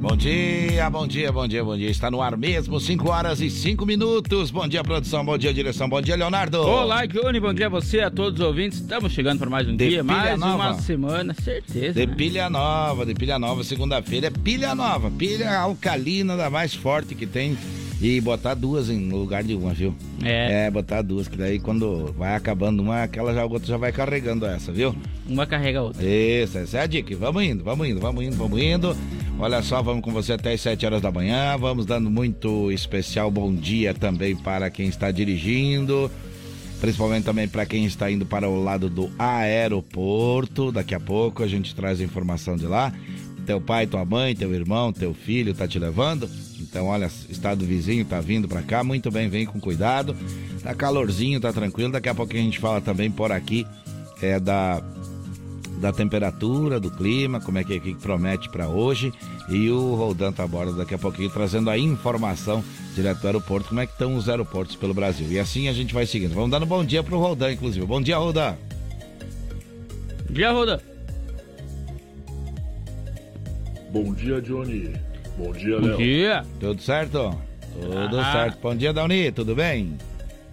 Bom dia, bom dia, bom dia, bom dia. Está no ar mesmo, 5 horas e 5 minutos. Bom dia, produção, bom dia, direção, bom dia, Leonardo. Olá, Johnny, bom dia a você, a todos os ouvintes. Estamos chegando para mais um De dia, mais nova. uma semana, certeza. De né? pilha nova, de pilha nova, segunda-feira é pilha nova, pilha alcalina da mais forte que tem. E botar duas em lugar de uma, viu? É. É, botar duas, que daí quando vai acabando uma, aquela já, a outra já vai carregando essa, viu? Uma carrega a outra. Isso, essa é a dica. Vamos indo, vamos indo, vamos indo, vamos indo. Olha só, vamos com você até as 7 horas da manhã. Vamos dando muito especial bom dia também para quem está dirigindo. Principalmente também para quem está indo para o lado do aeroporto. Daqui a pouco a gente traz a informação de lá. Teu pai, tua mãe, teu irmão, teu filho tá te levando. Então, olha, estado vizinho tá vindo para cá. Muito bem, vem com cuidado. Tá calorzinho, tá tranquilo. Daqui a pouco a gente fala também por aqui é da da temperatura, do clima, como é que, que promete para hoje. E o Roldan tá a bordo daqui a pouquinho trazendo a informação direto do aeroporto, como é que estão os aeroportos pelo Brasil. E assim a gente vai seguindo. Vamos dando bom dia pro Roldan, inclusive. Bom dia, Roldan. Dia, Roda. Bom dia, Johnny. Bom dia, Bom Léo. dia. Tudo certo? Tudo Ah. certo. Bom dia, Dauni, tudo bem?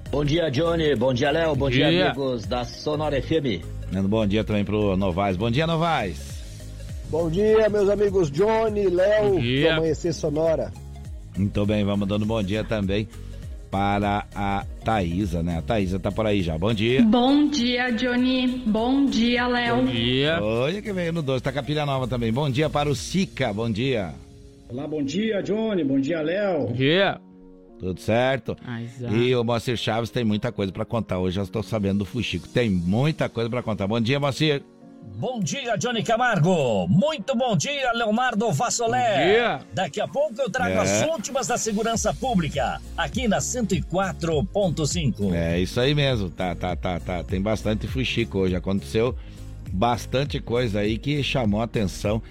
Bom dia, Johnny. Bom dia, Léo. Bom dia, dia. amigos da Sonora FM. Dando bom dia também pro Novaes. Bom dia, Novaes. Bom dia, meus amigos Johnny, Léo, Bom do Amanhecer Sonora. Muito bem, vamos dando bom dia também para a Thaísa, né? A Thaísa tá por aí já. Bom dia. Bom dia, Johnny. Bom dia, Bom Léo. dia. Olha que veio no 12, tá com a pilha nova também. Bom dia para o Sica, bom dia. Olá, bom dia, Johnny. Bom dia, Bom Léo. dia. Tudo certo? Ah, E o Moacir Chaves tem muita coisa pra contar. Hoje já estou sabendo do Fuxico. Tem muita coisa pra contar. Bom dia, Moacir. Bom dia, Johnny Camargo. Muito bom dia, Leonardo Vassolé. Bom dia. Daqui a pouco eu trago É. as últimas da segurança pública, aqui na 104.5. É isso aí mesmo. Tá, tá, tá, tá. Tem bastante Fuxico hoje. Aconteceu bastante coisa aí que chamou a atenção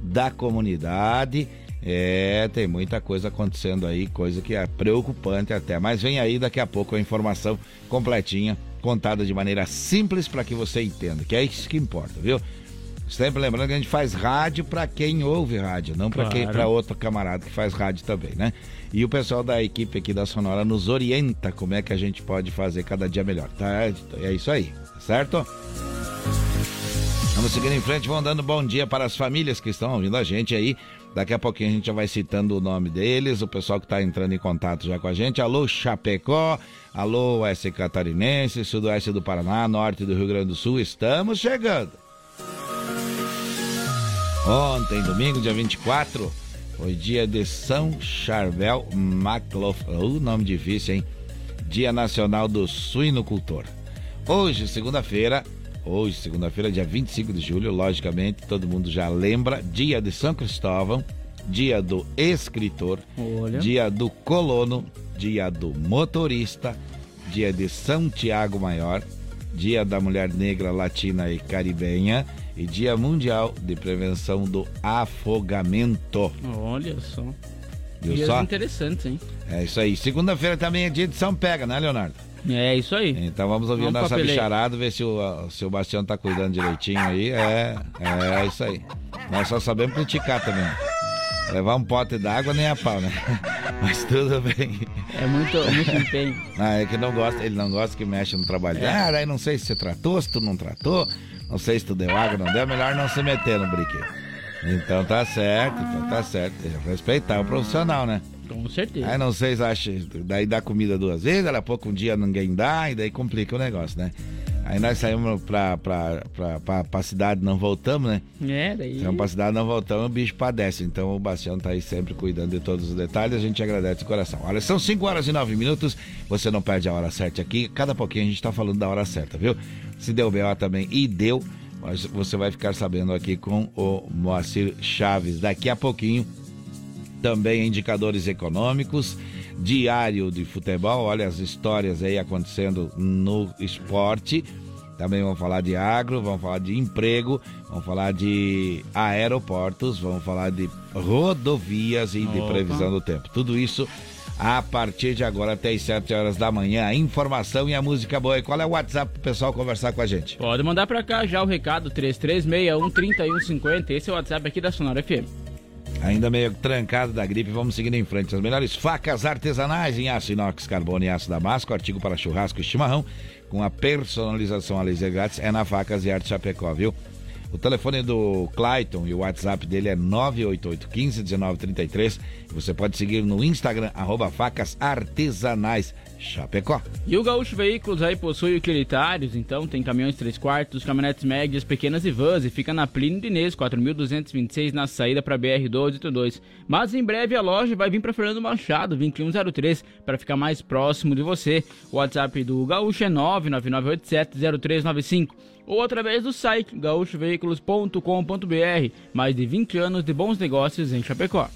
da comunidade. É, tem muita coisa acontecendo aí, coisa que é preocupante até. Mas vem aí daqui a pouco a informação completinha, contada de maneira simples para que você entenda, que é isso que importa, viu? Sempre lembrando que a gente faz rádio para quem ouve rádio, não para quem Claro. para outro camarada que faz rádio também, né? E o pessoal da equipe aqui da Sonora nos orienta como é que a gente pode fazer cada dia melhor, tá? É isso aí, tá certo? Vamos seguindo em frente, vamos dando bom dia para as famílias que estão ouvindo a gente aí. Daqui a pouquinho a gente já vai citando o nome deles, o pessoal que está entrando em contato já com a gente. Alô, Chapecó, alô, Oeste Catarinense, Sudoeste do Paraná, Norte do Rio Grande do Sul, estamos chegando. Ontem, domingo, dia 24, foi dia de São Charbel MacLoughlin. O nome difícil, hein? Dia Nacional do Suinocultor. Hoje, segunda-feira, hoje, segunda-feira, dia 25 de julho, logicamente, todo mundo já lembra, dia de São Cristóvão, dia do escritor, Olha. dia do colono, dia do motorista, dia de São Tiago Maior, dia da mulher negra latina e caribenha e dia mundial de prevenção do afogamento. Olha só. Viu Dias só? interessantes, hein? É isso aí. Segunda-feira também é dia de São Pega, né, Leonardo? É isso aí. Então vamos ouvir Vamos nossa bicharada, ver se o, se o Bastião tá cuidando direitinho aí. É, é isso aí. Nós só sabemos criticar também. Levar um pote d'água nem a pau, né? Mas tudo bem. É muito, muito empenho. Ah, é que não gosta, ele não gosta que mexe no trabalho. dele. Ah, daí não sei se você tratou, se tu não tratou, não sei se tu deu água, não deu, é melhor não se meter no brinquedo. Então tá certo, então tá certo. Respeitar o profissional, né? Com certeza. Aí não sei se acha, daí dá comida duas vezes, daqui a pouco um dia ninguém dá, e daí complica o negócio, né? Aí nós saímos pra, pra, pra, pra, pra cidade, não voltamos, né? É, daí. Saímos pra cidade, não voltamos, o bicho padece. Então o Bastião tá aí sempre cuidando de todos os detalhes, a gente agradece de coração. Olha, são 5 horas e 9 minutos, você não perde a hora certa aqui, cada pouquinho a gente tá falando da hora certa, viu? Se deu BO também, e deu, mas você vai ficar sabendo aqui com o Moacir Chaves daqui a pouquinho também indicadores econômicos, diário de futebol, olha as histórias aí acontecendo no esporte Também vamos falar de agro, vamos falar de emprego, vamos falar de aeroportos, vamos falar de rodovias e de Opa. previsão do tempo. Tudo isso a partir de agora até as 7 horas da manhã. A informação e a música boa. E qual é o WhatsApp pro pessoal conversar com a gente? Pode mandar pra cá já o recado 3361-3150. Esse é o WhatsApp aqui da Sonora FM. Ainda meio trancado da gripe, vamos seguindo em frente. As melhores facas artesanais em aço inox, carbono e aço damasco, artigo para churrasco e chimarrão, com a personalização a laser grátis, é na Facas e Arte Chapecó, viu? O telefone do Clayton e o WhatsApp dele é 988-15-1933. Você pode seguir no Instagram, arroba facas artesanais Chapecó. E o Gaúcho Veículos aí possui utilitários, então tem caminhões 3 quartos, caminhonetes médias, pequenas e vans e fica na Plínio Dinês, 4.226 na saída para BR-282. Mas em breve a loja vai vir para Fernando Machado, 2103, para ficar mais próximo de você. O WhatsApp do Gaúcho é 999870395 ou através do site gaúchoveículos.com.br. Mais de 20 anos de bons negócios em Chapecó.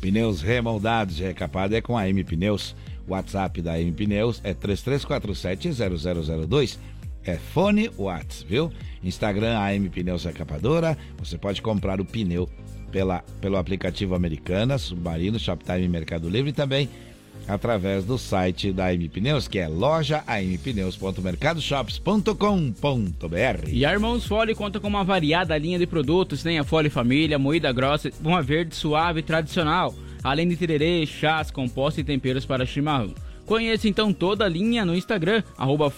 Pneus remoldados e recapado é com a M Pneus. WhatsApp da M Pneus é 33470002. É fone Whats, viu? Instagram AM Pneus Recapadora. Você pode comprar o pneu pela, pelo aplicativo Americana, Submarino, Shoptime Mercado Livre também através do site da AM Pneus, que é loja ampneus.mercadoshops.com.br. E a Irmãos Fole conta com uma variada linha de produtos, tem a Fole Família, moída grossa, uma verde suave e tradicional, além de tererê, chás, compostos e temperos para chimarrão. Conheça então toda a linha no Instagram, arroba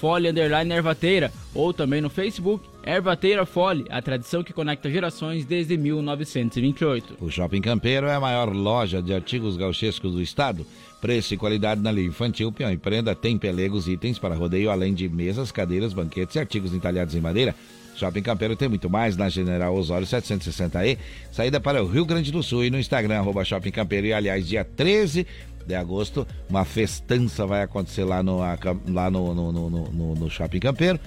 Ervateira, ou também no Facebook, Ervateira Fole, a tradição que conecta gerações desde 1928. O Shopping Campeiro é a maior loja de artigos gauchescos do estado. Preço e qualidade na linha infantil, peão e prenda, tem pelegos, itens para rodeio, além de mesas, cadeiras, banquetes e artigos entalhados em madeira. Shopping Campeiro tem muito mais na General Osório 760E, saída para o Rio Grande do Sul e no Instagram, arroba Shopping Campeiro. E aliás, dia 13 de agosto, uma festança vai acontecer lá no, lá no, no, no, no, no Shopping Campeiro.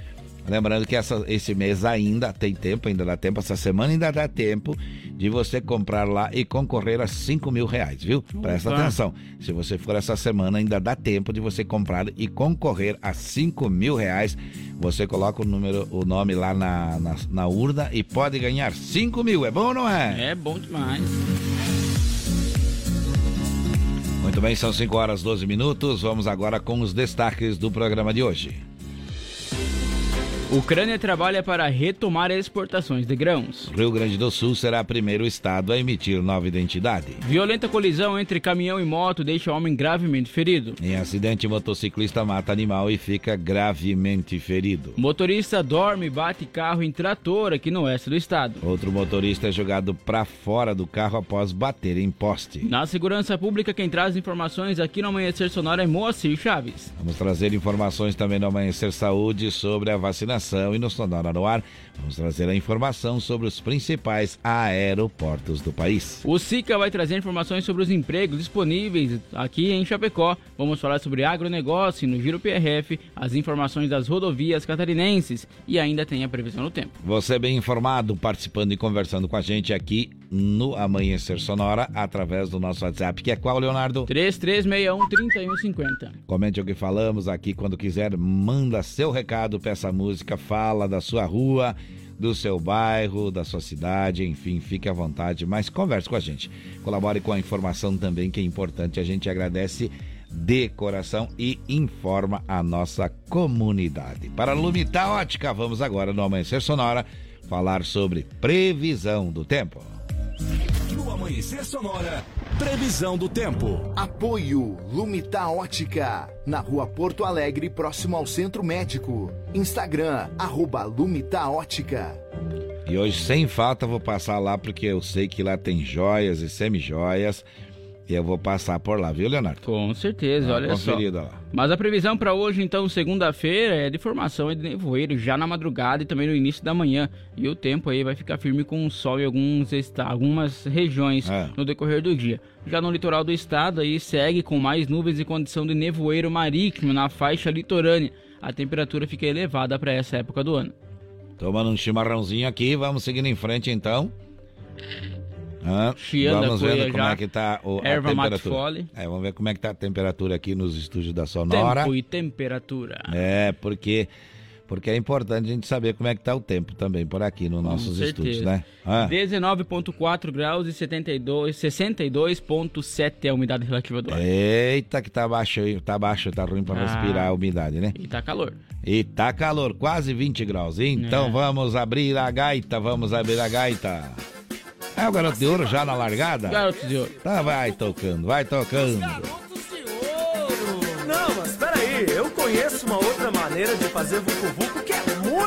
Lembrando que essa, esse mês ainda tem tempo, ainda dá tempo, essa semana ainda dá tempo de você comprar lá e concorrer a 5 mil reais, viu? Presta Opa. atenção. Se você for essa semana, ainda dá tempo de você comprar e concorrer a 5 mil reais. Você coloca o número, o nome lá na, na, na urna e pode ganhar 5 mil. É bom ou não é? É bom demais. Muito bem, são 5 horas 12 minutos. Vamos agora com os destaques do programa de hoje. Ucrânia trabalha para retomar exportações de grãos. Rio Grande do Sul será o primeiro estado a emitir nova identidade. Violenta colisão entre caminhão e moto deixa homem gravemente ferido. Em acidente, motociclista mata animal e fica gravemente ferido. Motorista dorme e bate carro em trator aqui no oeste do estado. Outro motorista é jogado para fora do carro após bater em poste. Na segurança pública, quem traz informações aqui no Amanhecer Sonora é Moacir Chaves. Vamos trazer informações também no Amanhecer Saúde sobre a vacinação e no Sonora no Ar. Vamos trazer a informação sobre os principais aeroportos do país. O SICA vai trazer informações sobre os empregos disponíveis aqui em Chapecó. Vamos falar sobre agronegócio no Giro PRF, as informações das rodovias catarinenses e ainda tem a previsão do tempo. Você bem informado, participando e conversando com a gente aqui no Amanhecer Sonora, através do nosso WhatsApp, que é qual, Leonardo? 3361-3150. Comente o que falamos aqui quando quiser, manda seu recado, peça música, fala da sua rua, do seu bairro, da sua cidade, enfim, fique à vontade, mas converse com a gente. Colabore com a informação também, que é importante, a gente agradece de coração e informa a nossa comunidade. Para Lumita Ótica, vamos agora no Amanhecer Sonora falar sobre previsão do tempo. No Amanhecer Sonora, previsão do tempo. Apoio Lumita Ótica, na rua Porto Alegre, próximo ao Centro Médico. Instagram, arroba Lumita Ótica. E hoje, sem falta, vou passar lá porque eu sei que lá tem joias e semi-joias. E eu vou passar por lá, viu, Leonardo? Com certeza, uma olha só. conferida lá. Mas a previsão para hoje, então, segunda-feira, é de formação de nevoeiro já na madrugada e também no início da manhã. E o tempo aí vai ficar firme com sol em alguns algumas regiões É. no decorrer do dia. Já no litoral do estado, aí segue com mais nuvens e condição de nevoeiro marítimo na faixa litorânea. A temperatura fica elevada para essa época do ano. Tomando um chimarrãozinho aqui, vamos seguindo em frente então. Ah, vamos ver como é que tá o, erva a temperatura. É, vamos ver como é que tá a temperatura aqui nos estúdios da Sonora. Tempo e temperatura. É, porque porque é importante a gente saber como é que tá o tempo também por aqui nos nossos estúdios, né? Ah. 19.4 graus e 72, 62.7 é a umidade relativa do ar. Eita, que tá baixo, tá baixo, tá ruim para ah. respirar a umidade, né? E tá calor. E tá calor, quase 20 graus. Então é. vamos abrir a gaita, vamos abrir a gaita. É o garoto de ouro já na largada? Garoto de ouro. Tá, vai tocando, vai tocando. Garoto de ouro. Não, mas peraí, eu conheço uma outra maneira de fazer vucu-vucu que é muito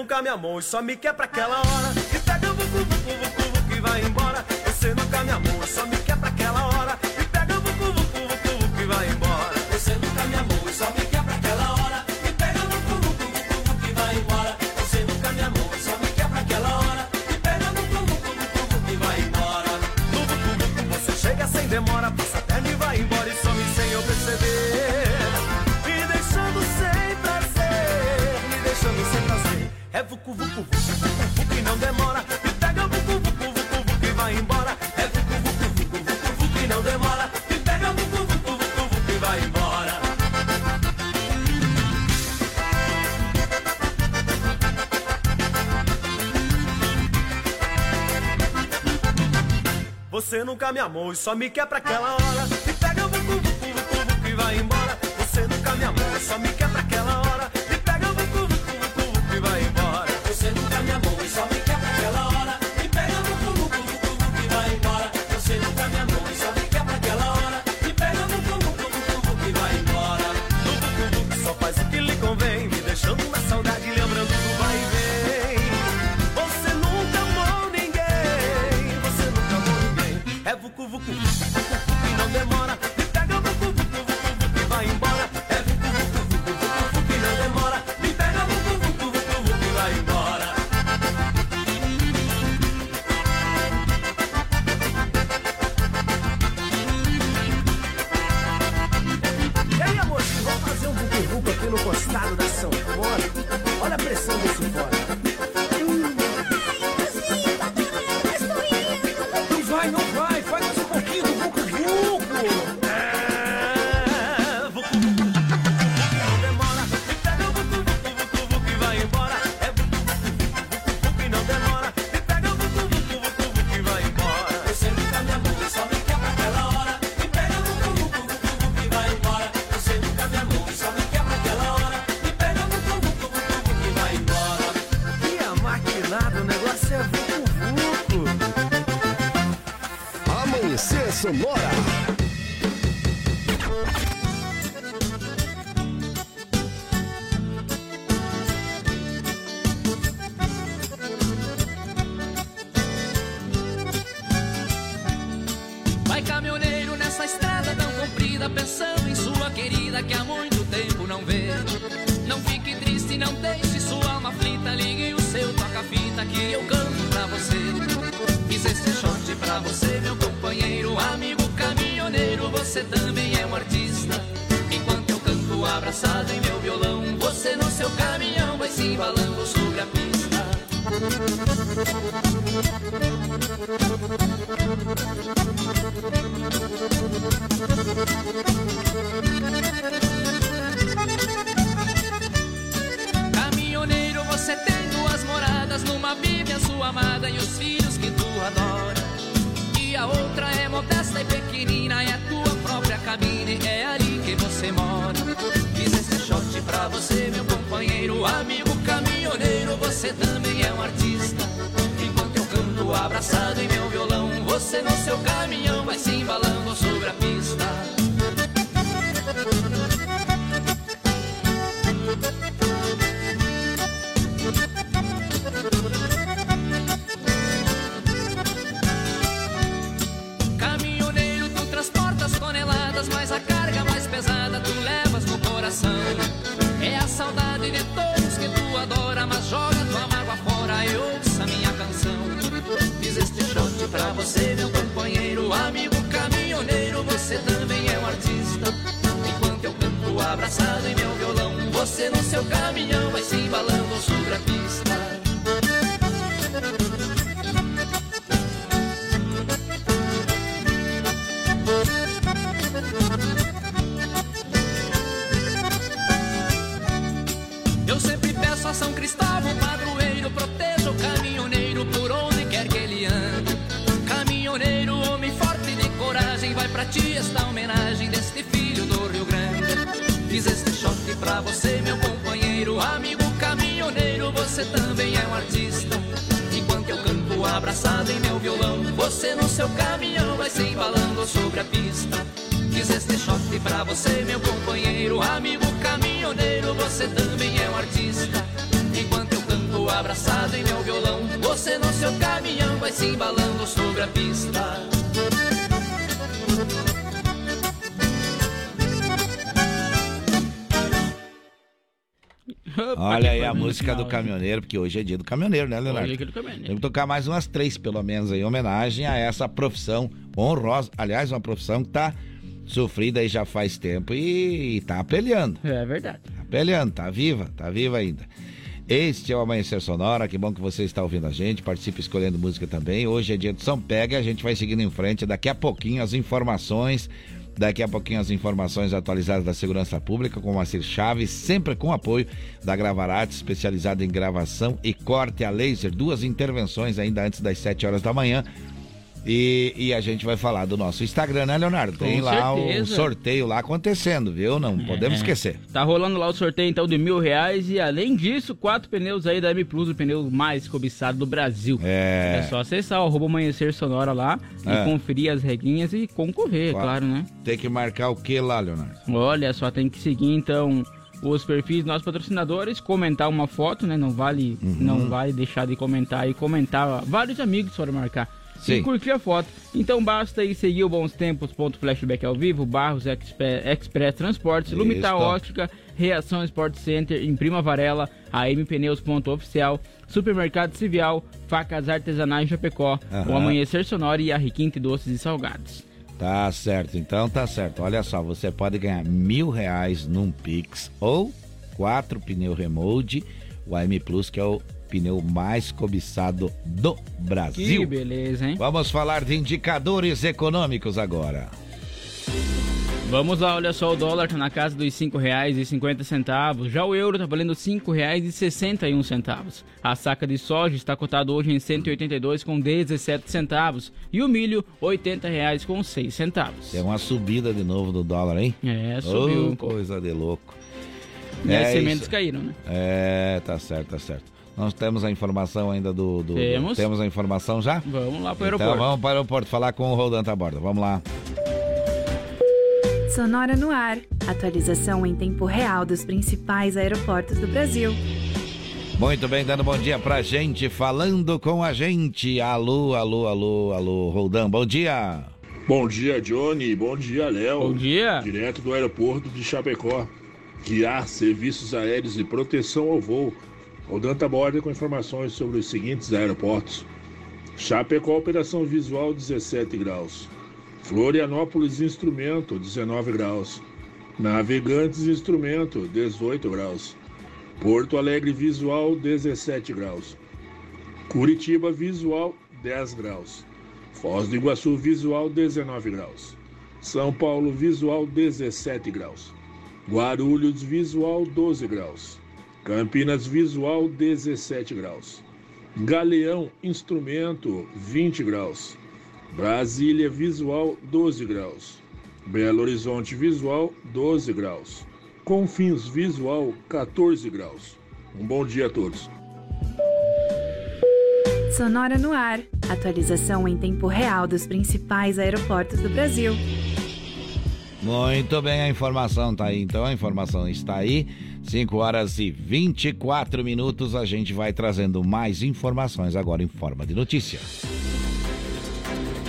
nunca me amou e só me quer pra aquela hora. com a minha mão e só me quer pra aquela hora. Caminhoneiro, você tem duas moradas, numa bíblia sua amada e os filhos que tu adora. E a outra é modesta e pequenina, é a tua própria cabine, é ali que você mora. Fiz esse shot pra você, meu companheiro, amigo caminhoneiro, você também abraçado em meu violão, você no seu caminhão vai se embalando sobre a pista. Caminhoneiro, tu transportas toneladas, mas a carga mais pesada tu levas no coração. É a saudade de todos você, meu companheiro, amigo caminhoneiro, você também é um artista. Enquanto eu canto abraçado em meu violão, você no seu caminhão vai se embalando sobre a abraçado em meu violão, você no seu caminhão vai se embalando sobre a pista. Fiz este shot pra você, meu companheiro, amigo caminhoneiro, você também é um artista. Enquanto eu canto abraçado em meu violão, você no seu caminhão vai se embalando sobre a pista. Olha aí a música do caminhoneiro, porque hoje é dia do caminhoneiro, né, Leonardo? Hoje é dia do caminhoneiro. Tem que tocar mais umas três, pelo menos, em homenagem a essa profissão honrosa. Aliás, uma profissão que tá sofrida aí já faz tempo e, e tá peleando. É verdade. Tá peleando, tá viva, tá viva ainda. Este é o Amanhecer Sonora, que bom que você está ouvindo a gente, participe escolhendo música também. Hoje é dia de São Pega, a gente vai seguindo em frente. Daqui a pouquinho as informações, daqui a pouquinho as informações atualizadas da Segurança Pública com o Macir Chaves, sempre com apoio da Gravarate, especializada em gravação e corte a laser. Duas intervenções ainda antes das 7 horas da manhã. E, e a gente vai falar do nosso Instagram, né, Leonardo? Com Tem lá o certeza. sorteio lá acontecendo, viu? Não podemos É. esquecer. Tá rolando lá o sorteio então de mil reais e além disso, quatro pneus aí da M Plus, o pneu mais cobiçado do Brasil. É. É só acessar o arroba amanhecer sonora lá É. e conferir as regrinhas e concorrer, é Claro. claro, né? Tem que marcar o que lá, Leonardo? Olha, só tem que seguir então os perfis dos nossos patrocinadores, comentar uma foto, né? Não vale, Uhum. não vale deixar de comentar e comentar. Vários amigos foram marcar. Sim. E curtir a foto. Então basta ir seguir o Bons Tempos, ponto flashback ao vivo, Barros Expe- Express Transportes, Lumitar Isso. Ótica, Reação Sport Center, Imprima Varela, AM Pneus ponto oficial, Supermercado Civial, Facas Artesanais Chapecó, Aham. o Amanhecer Sonora e a Requinte Doces e Salgados. Tá certo, então tá certo. Olha só, você pode ganhar mil reais num Pix ou quatro pneu remold, o AM Plus, que é o pneu mais cobiçado do Brasil. Que beleza, hein? Vamos falar de indicadores econômicos agora. Vamos lá, olha só, o dólar tá na casa dos R$ 5,50. Já o euro tá valendo R$ 5,61. A saca de soja está cotada hoje em 182,17 centavos e o milho R$ 80,06 com 6 centavos. É uma subida de novo do dólar, hein? É, subiu. Ô, coisa de louco. E as É sementes isso. caíram, né? É, tá certo, tá certo. Nós temos a informação ainda do. do- do- Temos. temos a informação já? Vamos lá pro Então aeroporto. vamos para o aeroporto falar com o Rodan Taborda. Vamos lá. Sonora no ar. Atualização em tempo real dos principais aeroportos do Brasil. Muito bem, dando bom dia pra gente, falando com a gente. Alô, alô, alô, alô, Roldão, bom dia. Bom dia, Johnny. Bom dia, Léo. Bom dia. Direto do aeroporto de Chapecó. Guiar serviços aéreos e proteção ao voo. Rodanta borda com informações sobre os seguintes aeroportos. Chapecó, operação visual 17 graus. Florianópolis, instrumento 19 graus. Navegantes, instrumento 18 graus. Porto Alegre, visual 17 graus. Curitiba, visual 10 graus. Foz do Iguaçu, visual 19 graus. São Paulo, visual 17 graus. Guarulhos, visual 12 graus. Campinas, visual 17 graus. Galeão, instrumento 20 graus. Brasília, visual 12 graus. Belo Horizonte, visual 12 graus. Confins, visual 14 graus. Um bom dia a todos. Sonora no ar. Atualização em tempo real dos principais aeroportos do Brasil. Muito bem, a informação tá aí. Então a informação está aí. 5 horas e 24 minutos. A gente vai trazendo mais informações agora em forma de notícia.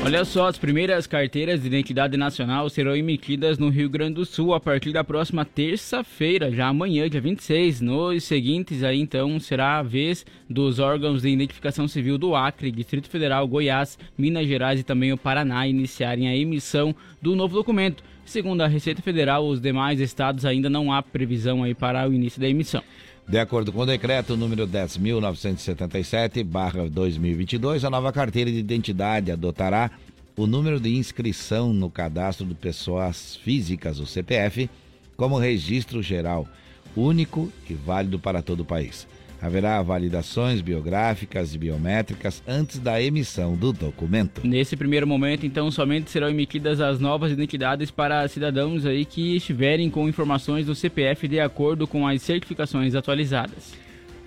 Olha só, as primeiras carteiras de identidade nacional serão emitidas no Rio Grande do Sul a partir da próxima terça-feira, já amanhã, dia 26. Nos seguintes, aí então será a vez dos órgãos de identificação civil do Acre, Distrito Federal, Goiás, Minas Gerais e também o Paraná iniciarem a emissão do novo documento. Segundo a Receita Federal, os demais estados ainda não há previsão aí para o início da emissão. De acordo com o decreto número 10.977/2022, a nova carteira de identidade adotará o número de inscrição no cadastro de pessoas físicas, o CPF, como registro geral, único e válido para todo o país. Haverá validações biográficas e biométricas antes da emissão do documento. Nesse primeiro momento, então, somente serão emitidas as novas identidades para cidadãos aí que estiverem com informações do CPF de acordo com as certificações atualizadas.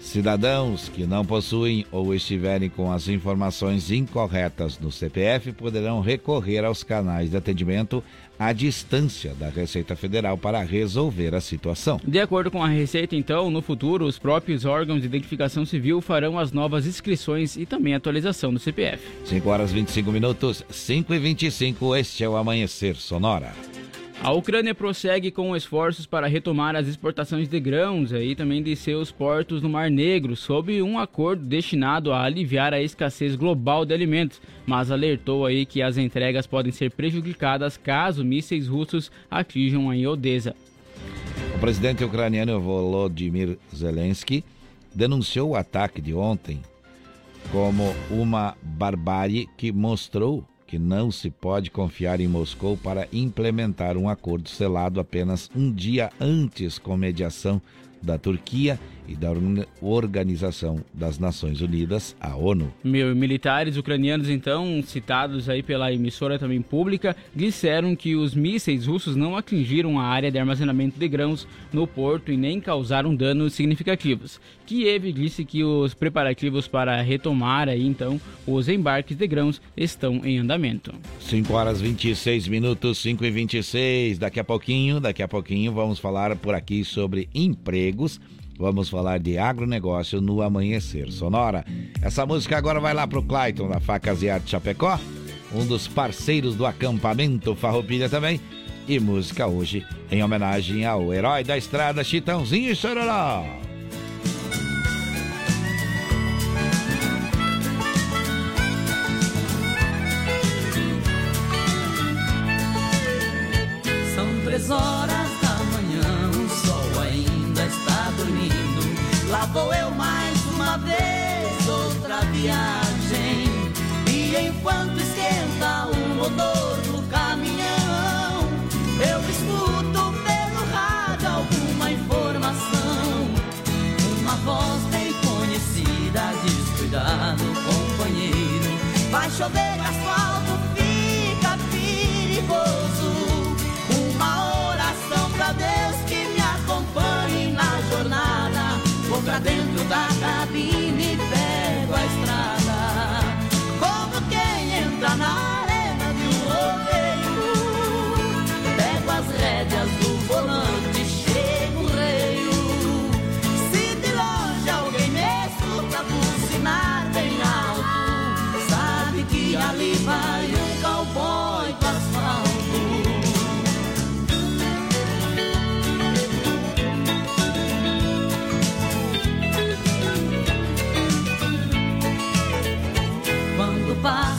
Cidadãos que não possuem ou estiverem com as informações incorretas no CPF poderão recorrer aos canais de atendimento à distância da Receita Federal para resolver a situação. De acordo com a Receita, então, no futuro, os próprios órgãos de identificação civil farão as novas inscrições e também atualização do CPF. 5 horas 25 minutos, 5 e 25, este é o Amanhecer Sonora. A Ucrânia prossegue com esforços para retomar as exportações de grãos e também de seus portos no Mar Negro, sob um acordo destinado a aliviar a escassez global de alimentos, mas alertou aí que as entregas podem ser prejudicadas caso mísseis russos atinjam a Odessa. O presidente ucraniano Volodymyr Zelensky denunciou o ataque de ontem como uma barbárie que mostrou que não se pode confiar em Moscou para implementar um acordo selado apenas um dia antes com mediação da Turquia e da Organização das Nações Unidas, a ONU. Militares ucranianos, então, citados aí pela emissora também pública, disseram que os mísseis russos não atingiram a área de armazenamento de grãos no porto e nem causaram danos significativos. Kiev disse que os preparativos para retomar aí, então, os embarques de grãos estão em andamento. 5 horas 26 minutos, 5 e 26. Daqui a pouquinho, daqui a pouquinho vamos falar por aqui sobre empregos Vamos falar de agronegócio no Amanhecer Sonora. Essa música agora vai lá pro Clayton da Facas e Arte Chapecó, um dos parceiros do acampamento Farroupilha também. E música hoje em homenagem ao herói da estrada Chitãozinho e Chororó. São três horas Lá vou eu mais uma vez, outra viagem. E enquanto esquenta o motor do caminhão, eu escuto pelo rádio alguma informação. Uma voz bem conhecida diz: Cuidado, companheiro, vai chover da cabine Quando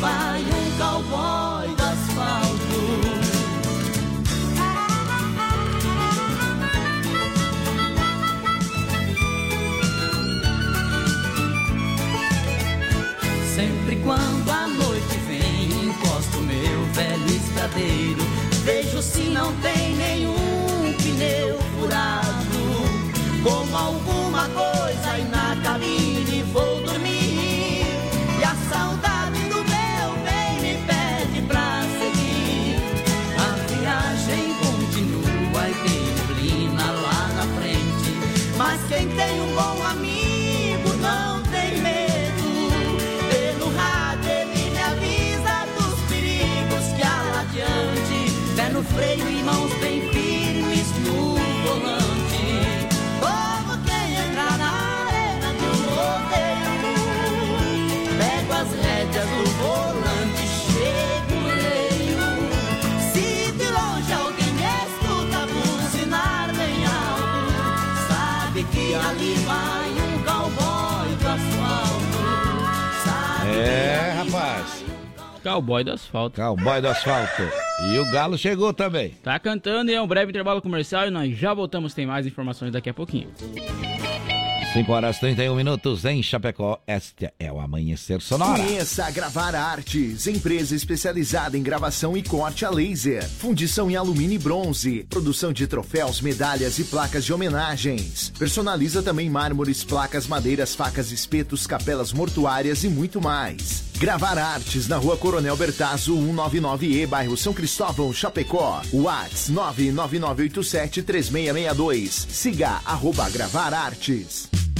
vai um cowboy de asfalto. Sempre quando a noite vem, encosto meu velho estradeiro. Vejo se não tem Cowboy do asfalto. Cowboy do asfalto. E o Galo chegou também. Tá cantando e é um breve intervalo comercial e nós já voltamos, tem mais informações daqui a pouquinho. 5 horas e 31 minutos em Chapecó. Este é o Amanhecer Sonora. Conheça a Gravar Artes, empresa especializada em gravação e corte a laser, fundição em alumínio e bronze, produção de troféus, medalhas e placas de homenagens. Personaliza também mármores, placas, madeiras, facas, espetos, capelas mortuárias e muito mais. Gravar Artes na rua Coronel Bertazzo, 199E, bairro São Cristóvão, Chapecó. Whats 999873662. Siga arroba Gravar Artes.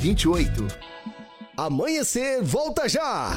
1928. Amanhecer, volta já!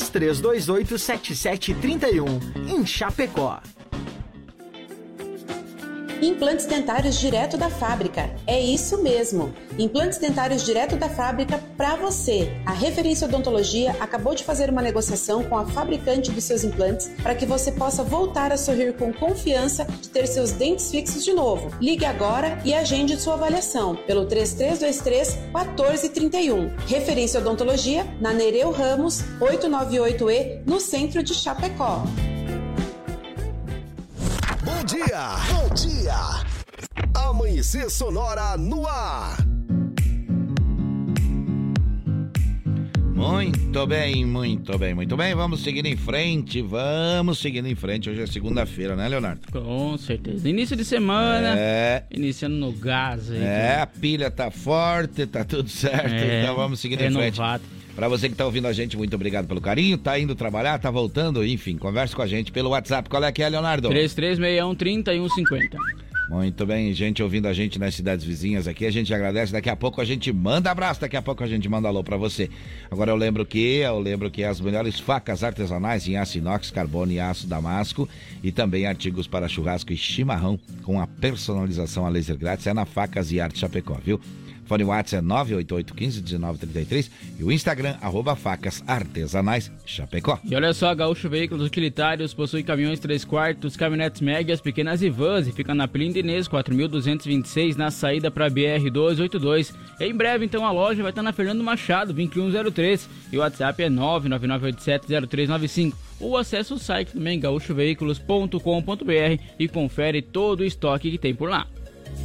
33287731 em Chapecó. Implantes dentários direto da fábrica. É isso mesmo. Implantes dentários direto da fábrica para você. A Referência Odontologia acabou de fazer uma negociação com a fabricante dos seus implantes para que você possa voltar a sorrir com confiança de ter seus dentes fixos de novo. Ligue agora e agende sua avaliação pelo 3323 1431. Referência Odontologia na Nereu Ramos 898E no centro de Chapecó. Bom dia! Bom dia! Amanhecer Sonora no ar! Muito bem, muito bem, muito bem. Vamos seguir em frente, vamos seguindo em frente. Hoje é segunda-feira, né, Leonardo? Com certeza. Início de semana. É. Iniciando no gás aí. É, a pilha tá forte, tá tudo certo. É, então vamos seguindo em renovado. frente. Pra você que tá ouvindo a gente, muito obrigado pelo carinho. Tá indo trabalhar, tá voltando, enfim, converse com a gente pelo WhatsApp. Qual é que é, Leonardo? 3361 3150. Muito bem, gente ouvindo a gente nas cidades vizinhas aqui, a gente agradece. Daqui a pouco a gente manda abraço, daqui a pouco a gente manda alô pra você. Agora eu lembro que, eu lembro que as melhores facas artesanais em aço inox, carbono e aço damasco e também artigos para churrasco e chimarrão com a personalização a laser grátis é na Facas e Arte Chapecó, viu? Fone WhatsApp é 988151933 e o Instagram, arroba facas artesanais Chapecó. E olha só, Gaúcho Veículos Utilitários possui caminhões 3 quartos, caminhonetes médias, pequenas e vans e fica na Pelinda Inês 4226 na saída para BR 282. Em breve, então, a loja vai estar na Fernando Machado 2103 e o WhatsApp é 999870395 ou acesse o site também gaúchoveículos.com.br e confere todo o estoque que tem por lá.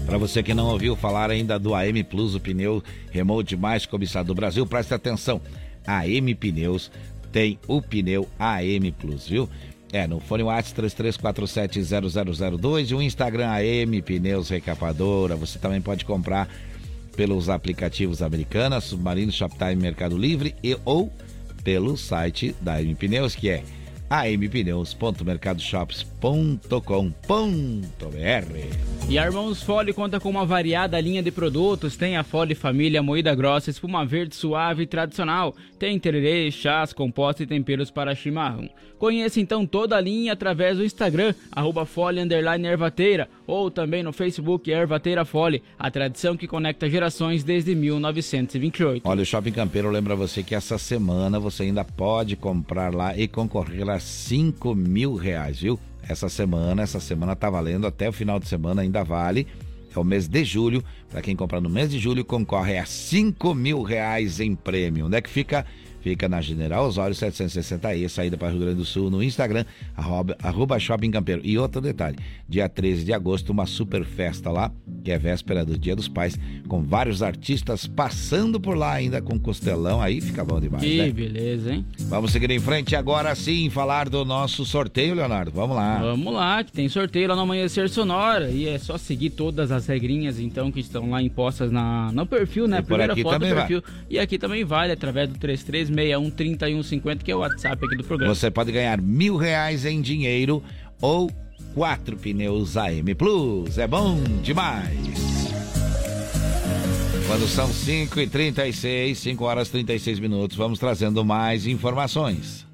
Para você que não ouviu falar ainda do AM Plus, o pneu remote mais cobiçado do Brasil, preste atenção. AM Pneus tem o pneu AM Plus, viu? É, no fone WhatsApp 33470002 e o Instagram AM Pneus Recapadora. Você também pode comprar pelos aplicativos Americanas, Submarino, Shoptime, Mercado Livre e ou pelo site da AM Pneus, que é ampneus.mercadoshops.com.br. E a Irmãos Fole conta com uma variada linha de produtos. Tem a Fole Família moída grossa, espuma verde suave e tradicional. Tem tererê, chás, compostos e temperos para chimarrão. Conheça então toda a linha através do Instagram, arroba Fole Ervateira, ou também no Facebook Ervateira Fole, a tradição que conecta gerações desde 1928. Olha, o Shopping Campeiro lembra você que essa semana você ainda pode comprar lá e concorrer a 5 mil reais, viu? Essa semana, essa semana tá valendo até o final de semana, ainda vale. É o mês de julho. Para quem comprar no mês de julho, concorre a 5 mil reais em prêmio. Onde é que fica? Fica na General Osório 760E, saída para Rio Grande do Sul, no Instagram, arroba, arroba Shopping Campeiro. E outro detalhe, dia 13 de agosto, uma super festa lá, que é véspera do Dia dos Pais, com vários artistas passando por lá ainda com costelão, aí fica bom demais, que né? beleza, hein? Vamos seguir em frente agora sim, falar do nosso sorteio, Leonardo. Vamos lá. Vamos lá, que tem sorteio lá no Amanhecer Sonora. E é só seguir todas as regrinhas, então, que estão lá impostas na, no perfil, né? E por aqui também do perfil. E aqui também vale, através do 33 61 3150, que é o WhatsApp aqui do programa. Você pode ganhar mil reais em dinheiro ou quatro pneus AM Plus. É bom demais. Quando são 5 e 36 5 horas e 36 minutos, vamos trazendo mais informações.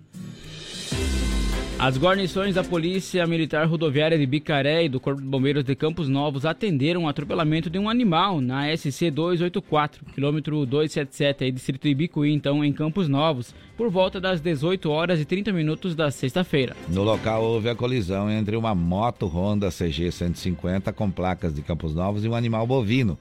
As guarnições da Polícia Militar Rodoviária de Bicaré e do Corpo de Bombeiros de Campos Novos atenderam o atropelamento de um animal na SC 284, quilômetro 277, aí, distrito Ibicuí, então, em Campos Novos, por volta das 18 horas e 30 minutos da sexta-feira. No local houve a colisão entre uma moto Honda CG 150 com placas de Campos Novos e um animal bovino.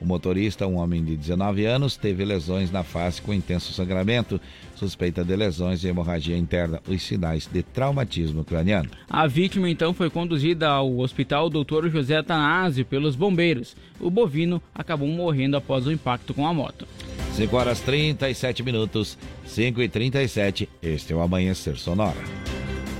O motorista, um homem de 19 anos, teve lesões na face com intenso sangramento, suspeita de lesões e hemorragia interna, os sinais de traumatismo craniano. A vítima então foi conduzida ao hospital Dr. José Atanásio pelos bombeiros. O bovino acabou morrendo após o impacto com a moto. 5 horas 37 minutos, 5 e 37. Este é o Amanhecer Sonora.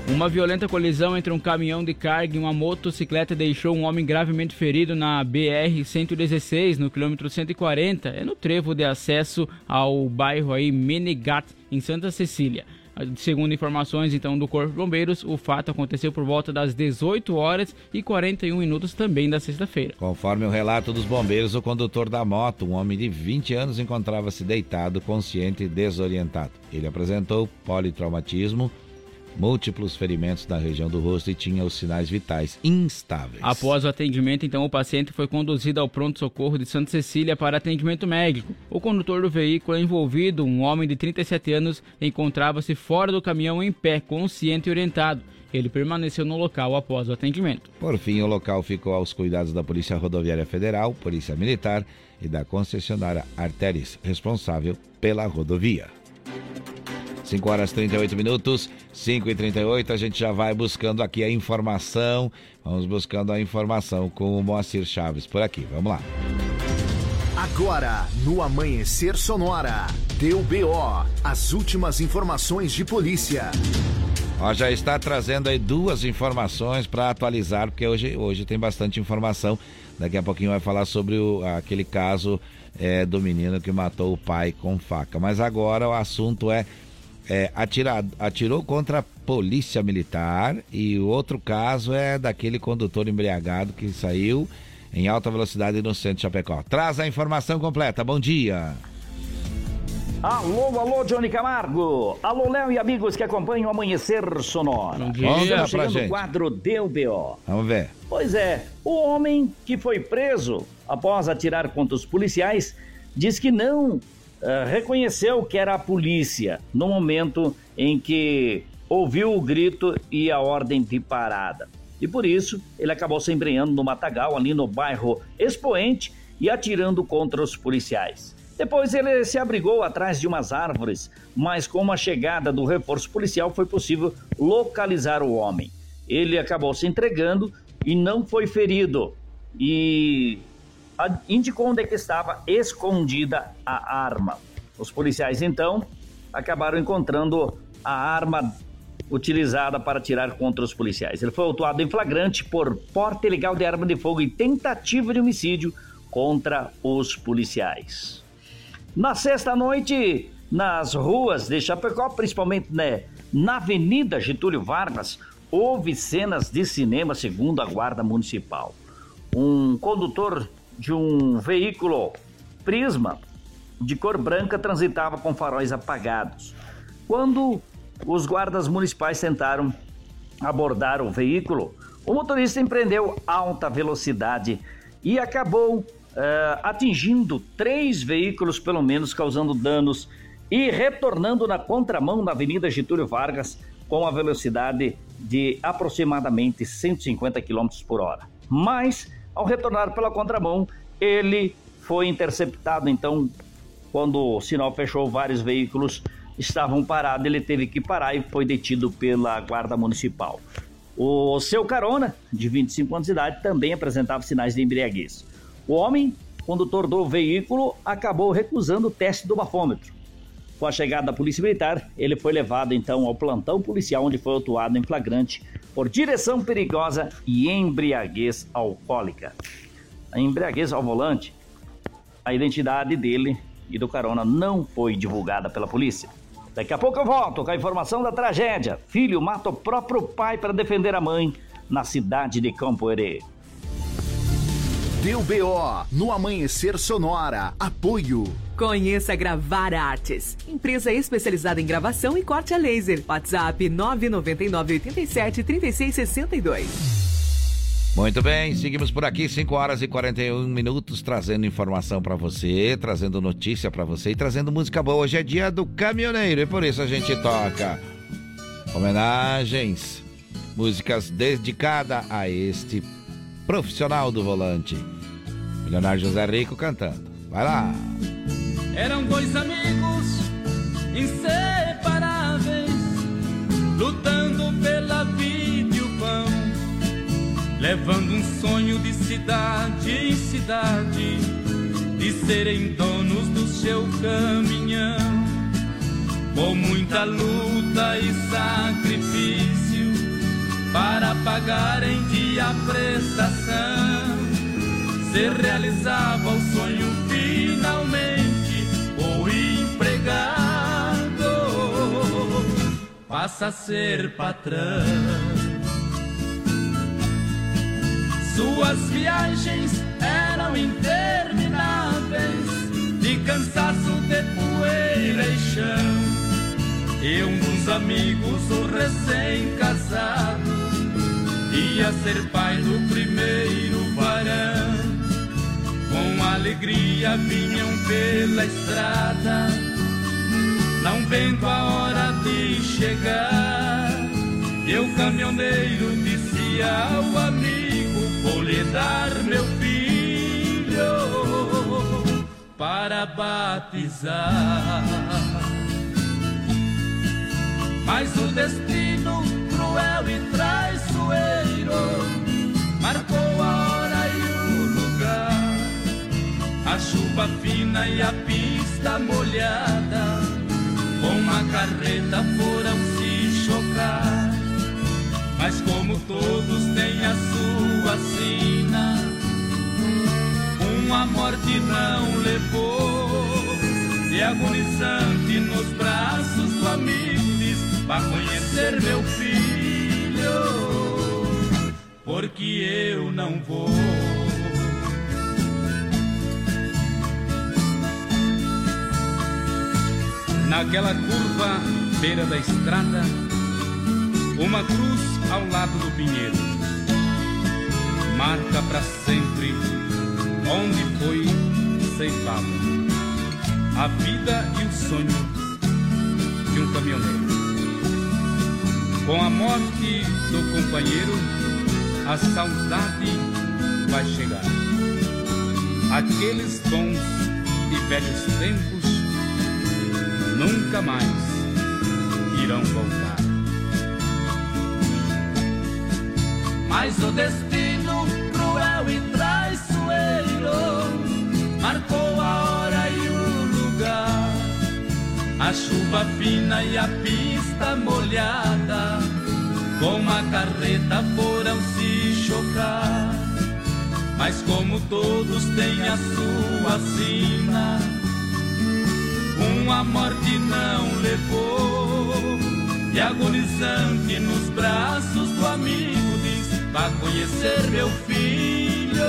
Uma violenta colisão entre um caminhão de carga e uma motocicleta deixou um homem gravemente ferido na BR-116, no quilômetro 140, é no trevo de acesso ao bairro aí Menegat, em Santa Cecília. Segundo informações então do Corpo de Bombeiros, o fato aconteceu por volta das 18 horas e 41 minutos também da sexta-feira. Conforme o relato dos bombeiros, o condutor da moto, um homem de 20 anos, encontrava-se deitado, consciente e desorientado. Ele apresentou politraumatismo, múltiplos ferimentos na região do rosto e tinha os sinais vitais instáveis. Após o atendimento, então, o paciente foi conduzido ao pronto-socorro de Santa Cecília para atendimento médico. O condutor do veículo envolvido, um homem de 37 anos, encontrava-se fora do caminhão em pé, consciente e orientado. Ele permaneceu no local após o atendimento. Por fim, o local ficou aos cuidados da Polícia Rodoviária Federal, Polícia Militar e da concessionária Artéries, responsável pela rodovia. 5 horas 38 minutos, 5 e 38 a gente já vai buscando aqui a informação. Vamos buscando a informação com o Moacir Chaves por aqui. Vamos lá. Agora, no Amanhecer Sonora, deu BO, as últimas informações de polícia. Ó, já está trazendo aí duas informações para atualizar, porque hoje, hoje tem bastante informação. Daqui a pouquinho vai falar sobre o, aquele caso é, do menino que matou o pai com faca. Mas agora o assunto é é, atirado, atirou contra a polícia militar e o outro caso é daquele condutor embriagado que saiu em alta velocidade no centro de Chapecó. Traz a informação completa. Bom dia. Alô, alô, Johnny Camargo. Alô, Léo e amigos que acompanham o Amanhecer Sonora. Bom dia. Vamos Estamos pra chegando gente. o quadro Deu B.O. Vamos ver. Pois é, o homem que foi preso após atirar contra os policiais, diz que não Uh, reconheceu que era a polícia no momento em que ouviu o grito e a ordem de parada. E por isso ele acabou se embrenhando no matagal ali no bairro Expoente e atirando contra os policiais. Depois ele se abrigou atrás de umas árvores, mas com a chegada do reforço policial foi possível localizar o homem. Ele acabou se entregando e não foi ferido. E indicou onde é estava escondida a arma. Os policiais então acabaram encontrando a arma utilizada para atirar contra os policiais. Ele foi autuado em flagrante por porte ilegal de arma de fogo e tentativa de homicídio contra os policiais. Na sexta noite, nas ruas de Chapecó, principalmente né, na Avenida Getúlio Vargas, houve cenas de cinema segundo a Guarda Municipal. Um condutor de um veículo Prisma de cor branca transitava com faróis apagados. Quando os guardas municipais tentaram abordar o veículo, o motorista empreendeu alta velocidade e acabou uh, atingindo três veículos, pelo menos, causando danos e retornando na contramão na Avenida Getúlio Vargas com a velocidade de aproximadamente 150 km por hora. Mas ao retornar pela contramão, ele foi interceptado. Então, quando o sinal fechou, vários veículos estavam parados. Ele teve que parar e foi detido pela Guarda Municipal. O seu carona, de 25 anos de idade, também apresentava sinais de embriaguez. O homem, condutor do veículo, acabou recusando o teste do bafômetro. Com a chegada da Polícia Militar, ele foi levado então ao plantão policial, onde foi autuado em flagrante por direção perigosa e embriaguez alcoólica. A embriaguez ao volante, a identidade dele e do carona não foi divulgada pela polícia. Daqui a pouco eu volto com a informação da tragédia. Filho mata o próprio pai para defender a mãe na cidade de Campo Herê. Deu BO no Amanhecer Sonora. Apoio. Conheça Gravar Artes, empresa especializada em gravação e corte a laser. WhatsApp 999 87 3662. Muito bem, seguimos por aqui, 5 horas e 41 minutos, trazendo informação para você, trazendo notícia para você e trazendo música boa. Hoje é dia do caminhoneiro e por isso a gente toca homenagens, músicas dedicadas a este profissional do volante. Milionário José Rico cantando. Vai lá. Eram dois amigos inseparáveis, lutando pela vida e o pão, levando um sonho de cidade em cidade, de serem donos do seu caminhão. Com muita luta e sacrifício para pagar em dia a prestação se realizava o sonho finalmente. Empregado passa a ser patrão. Suas viagens eram intermináveis, de cansaço de poeira e chão. E um dos amigos, o recém-casado, ia ser pai do primeiro varão com alegria vinham pela estrada, não vendo a hora de chegar. E o caminhoneiro disse ao amigo: Vou lhe dar meu filho para batizar. Mas o destino cruel e traiçoeiro marcou a a chuva fina e a pista molhada, com a carreta foram se chocar. Mas como todos têm a sua sina, uma morte não levou. E agonizante nos braços do amigo diz, vai conhecer meu filho, porque eu não vou. Naquela curva, beira da estrada, uma cruz ao lado do pinheiro. Marca para sempre onde foi ceifada a vida e o sonho de um caminhoneiro. Com a morte do companheiro, a saudade vai chegar. Aqueles bons e velhos tempos nunca mais irão voltar. Mas o destino cruel e traiçoeiro marcou a hora e o lugar. A chuva fina e a pista molhada, com a carreta foram se chocar. Mas como todos têm a sua sina, uma morte não levou. E agonizante nos braços do amigo diz: Vá conhecer meu filho,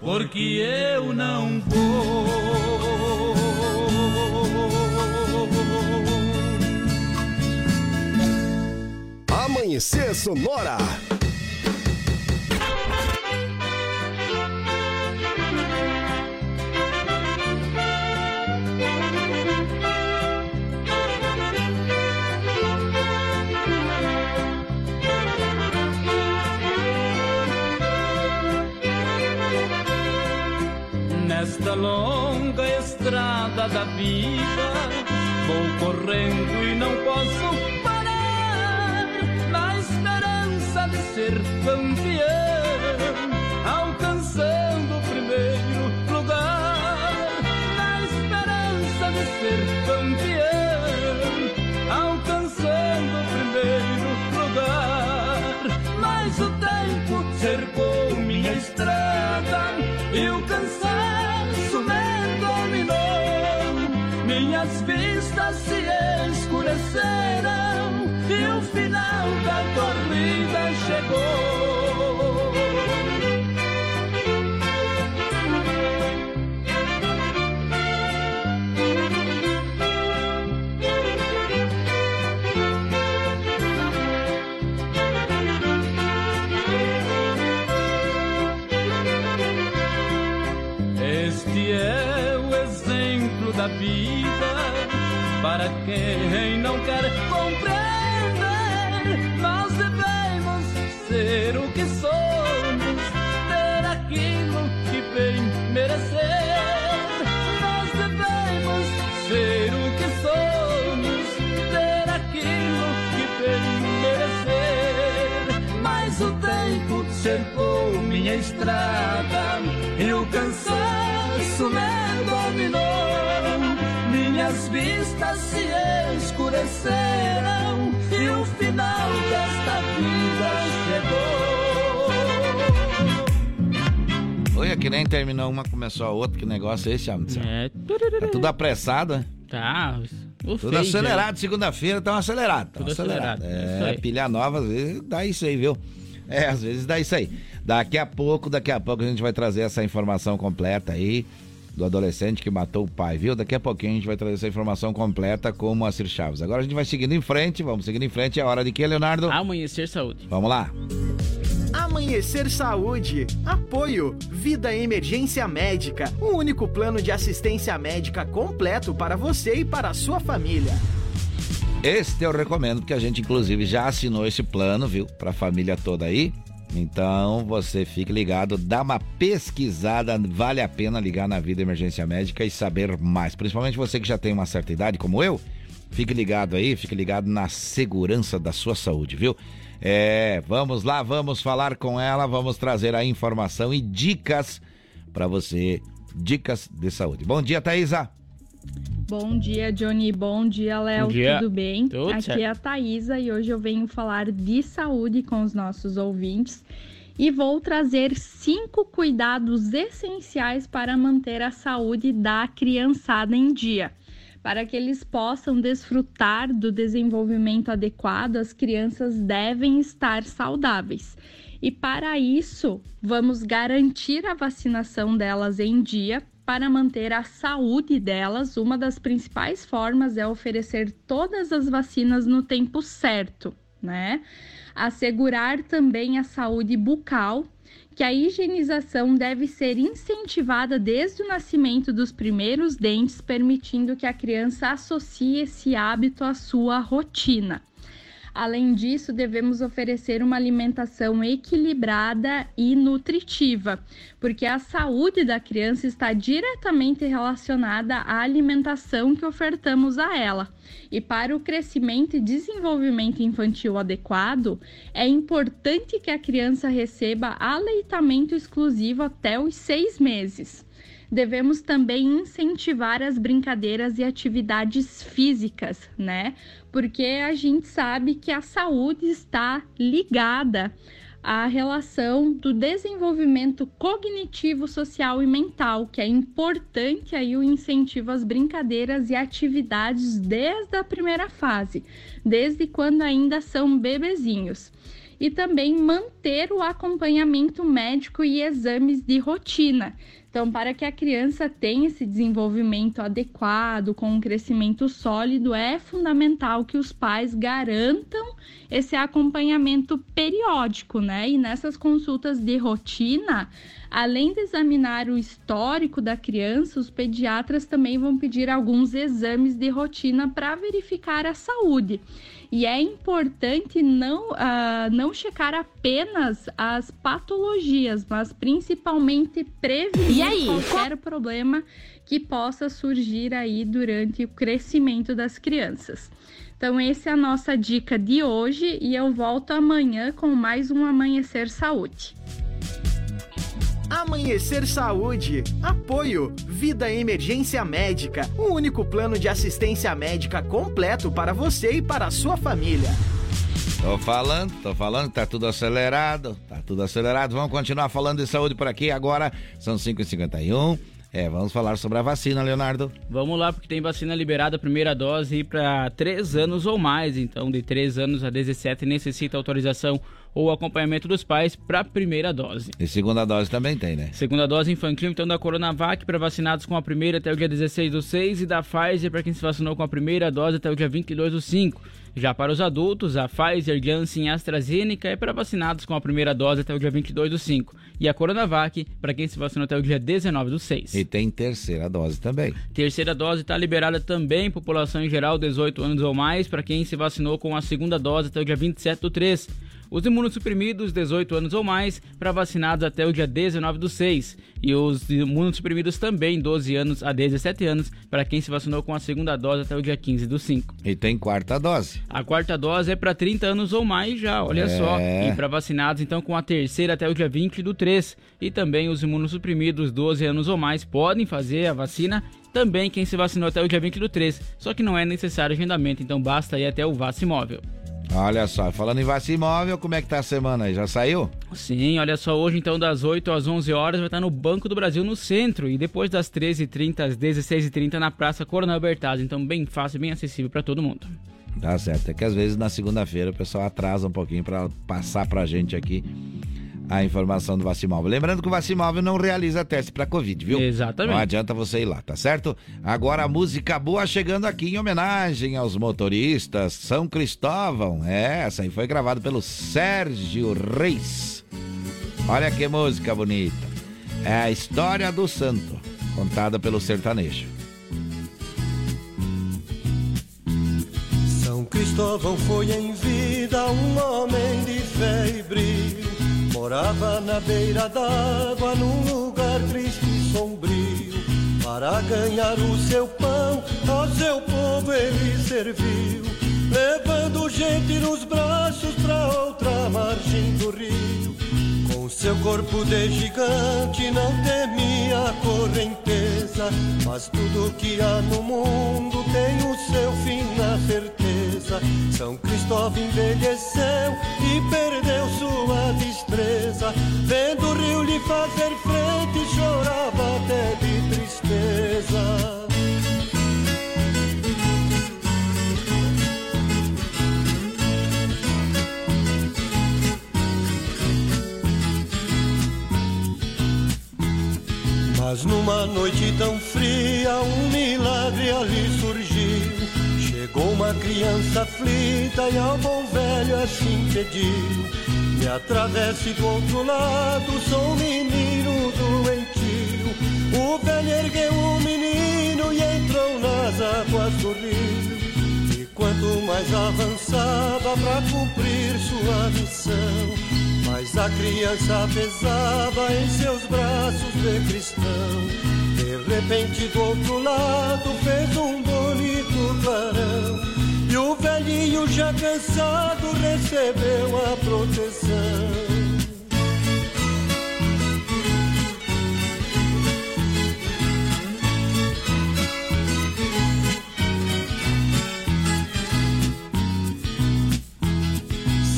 porque eu não vou. Amanhecer Sonora. Nesta longa estrada da vida, vou correndo e não posso parar. Na esperança de ser campeão, alcançando o primeiro lugar. Na esperança de ser campeão, Minhas vistas se escureceram quem não quer compreender. Nós devemos ser o que somos, ter aquilo que bem merecer. Nós devemos ser o que somos, ter aquilo que bem merecer. Mas o tempo cercou minha estrada vistas se escureceram e o final desta vida chegou. Olha que nem terminou uma, começou a outra. Que negócio é esse, homem? É. É tudo apressado, né? Tá. o Tudo acelerado, segunda-feira tá um acelerado. Tá um Tudo acelerado. acelerado, isso É, aí. pilha nova, às vezes dá isso aí, viu? É, às vezes dá isso aí. Daqui a pouco, daqui a pouco a gente vai trazer essa informação completa aí do adolescente que matou o pai, viu? Daqui a pouquinho a gente vai trazer essa informação completa com o Moacir Chaves. Agora a gente vai seguindo em frente, vamos seguindo em frente. É hora de quê, Leonardo? Amanhecer Saúde. Vamos lá. Amanhecer Saúde. Apoio. Vida Emergência Médica. O único plano de assistência médica completo para você e para a sua família. Este eu recomendo, porque a gente inclusive já assinou esse plano, viu? Pra família toda aí. Então você fique ligado, dá uma pesquisada, vale a pena ligar na Vida Emergência Médica e saber mais. Principalmente você que já tem uma certa idade, como eu, fique ligado aí, fique ligado na segurança da sua saúde, viu? É, vamos lá, vamos falar com ela, vamos trazer a informação e dicas para você, dicas de saúde. Bom dia, Thaisa. Bom dia, Johnny. Bom dia, Léo. Tudo bem? Tudo Aqui certo. é a Thaisa e hoje eu venho falar de saúde com os nossos ouvintes e vou trazer cinco cuidados essenciais para manter a saúde da criançada em dia. Para que eles possam desfrutar do desenvolvimento adequado, as crianças devem estar saudáveis. E para isso, vamos garantir a vacinação delas em dia para manter a saúde delas. Uma das principais formas é oferecer todas as vacinas no tempo certo, né? Assegurar também a saúde bucal, que a higienização deve ser incentivada desde o nascimento dos primeiros dentes, permitindo que a criança associe esse hábito à sua rotina. Além disso, devemos oferecer uma alimentação equilibrada e nutritiva, porque a saúde da criança está diretamente relacionada à alimentação que ofertamos a ela. E para o crescimento e desenvolvimento infantil adequado, é importante que a criança receba aleitamento exclusivo até os seis meses devemos também incentivar as brincadeiras e atividades físicas, né? Porque a gente sabe que a saúde está ligada à relação do desenvolvimento cognitivo, social e mental, que é importante aí o incentivo às brincadeiras e atividades desde a primeira fase, desde quando ainda são bebezinhos e também manter o acompanhamento médico e exames de rotina. Então, para que a criança tenha esse desenvolvimento adequado, com um crescimento sólido, é fundamental que os pais garantam esse acompanhamento periódico, né? E nessas consultas de rotina, além de examinar o histórico da criança, os pediatras também vão pedir alguns exames de rotina para verificar a saúde. E é importante não, uh, não checar apenas as patologias, mas principalmente prevenir qualquer problema que possa surgir aí durante o crescimento das crianças. Então, essa é a nossa dica de hoje e eu volto amanhã com mais um Amanhecer Saúde. Amanhecer Saúde. Apoio. Vida Emergência Médica. O único plano de assistência médica completo para você e para a sua família. Tô falando, tô falando, tá tudo acelerado, tá tudo acelerado. Vamos continuar falando de saúde por aqui. Agora são 5h51. É, vamos falar sobre a vacina, Leonardo. Vamos lá, porque tem vacina liberada, primeira dose para 3 anos ou mais. Então, de 3 anos a 17 necessita autorização ou acompanhamento dos pais para a primeira dose. E segunda dose também tem, né? Segunda dose infantil, então, da Coronavac para vacinados com a primeira até o dia 16 do 6 e da Pfizer para quem se vacinou com a primeira dose até o dia 22 do 5. Já para os adultos, a Pfizer, Janssen e AstraZeneca é para vacinados com a primeira dose até o dia 22 do 5. E a Coronavac para quem se vacinou até o dia 19 do 6. E tem terceira dose também. Terceira dose está liberada também, população em geral 18 anos ou mais, para quem se vacinou com a segunda dose até o dia 27 do 3 os imunossuprimidos 18 anos ou mais para vacinados até o dia 19 do 6 e os imunossuprimidos também 12 anos a 17 anos para quem se vacinou com a segunda dose até o dia 15 do 5. E tem quarta dose. A quarta dose é para 30 anos ou mais já, olha é... só. E para vacinados então com a terceira até o dia 20 do 3 e também os imunossuprimidos 12 anos ou mais podem fazer a vacina também quem se vacinou até o dia 20 do 3, só que não é necessário agendamento, então basta ir até o Vacimóvel. Olha só, falando em vacina imóvel, como é que tá a semana aí? Já saiu? Sim, olha só, hoje então das 8 às 11 horas vai estar no Banco do Brasil no centro e depois das 13h30 às 16h30 na Praça Coronel Bertazzi, então bem fácil, bem acessível para todo mundo. Tá certo, é que às vezes na segunda-feira o pessoal atrasa um pouquinho para passar pra gente aqui a informação do Vacimóvel. Lembrando que o Vacimóvel não realiza teste para Covid, viu? Exatamente. Não adianta você ir lá, tá certo? Agora a música boa chegando aqui em homenagem aos motoristas São Cristóvão. É, essa aí foi gravada pelo Sérgio Reis. Olha que música bonita. É a história do santo, contada pelo sertanejo. São Cristóvão foi em vida um homem de fé e brilho Morava na beira d'água, num lugar triste e sombrio. Para ganhar o seu pão, ao seu povo ele serviu. Levando gente nos braços pra outra margem do rio. Com seu corpo de gigante não temia a correnteza. Mas tudo que há no mundo tem o seu fim na certeza. São Cristóvão envelheceu e perdeu destreza. Vendo o rio lhe fazer frente, chorava até de tristeza. Mas numa noite tão fria, um milagre ali surgiu. Chegou uma criança aflita e ao bom velho assim pediu: e atravesse do outro lado. Sou um menino doentio. O velho ergueu o menino e entrou nas águas do rio. E quanto mais avançava para cumprir sua missão. mais a criança pesava em seus braços de cristão. De repente, do outro lado, fez um bonito clarão. E o velhinho já cansado recebeu a proteção.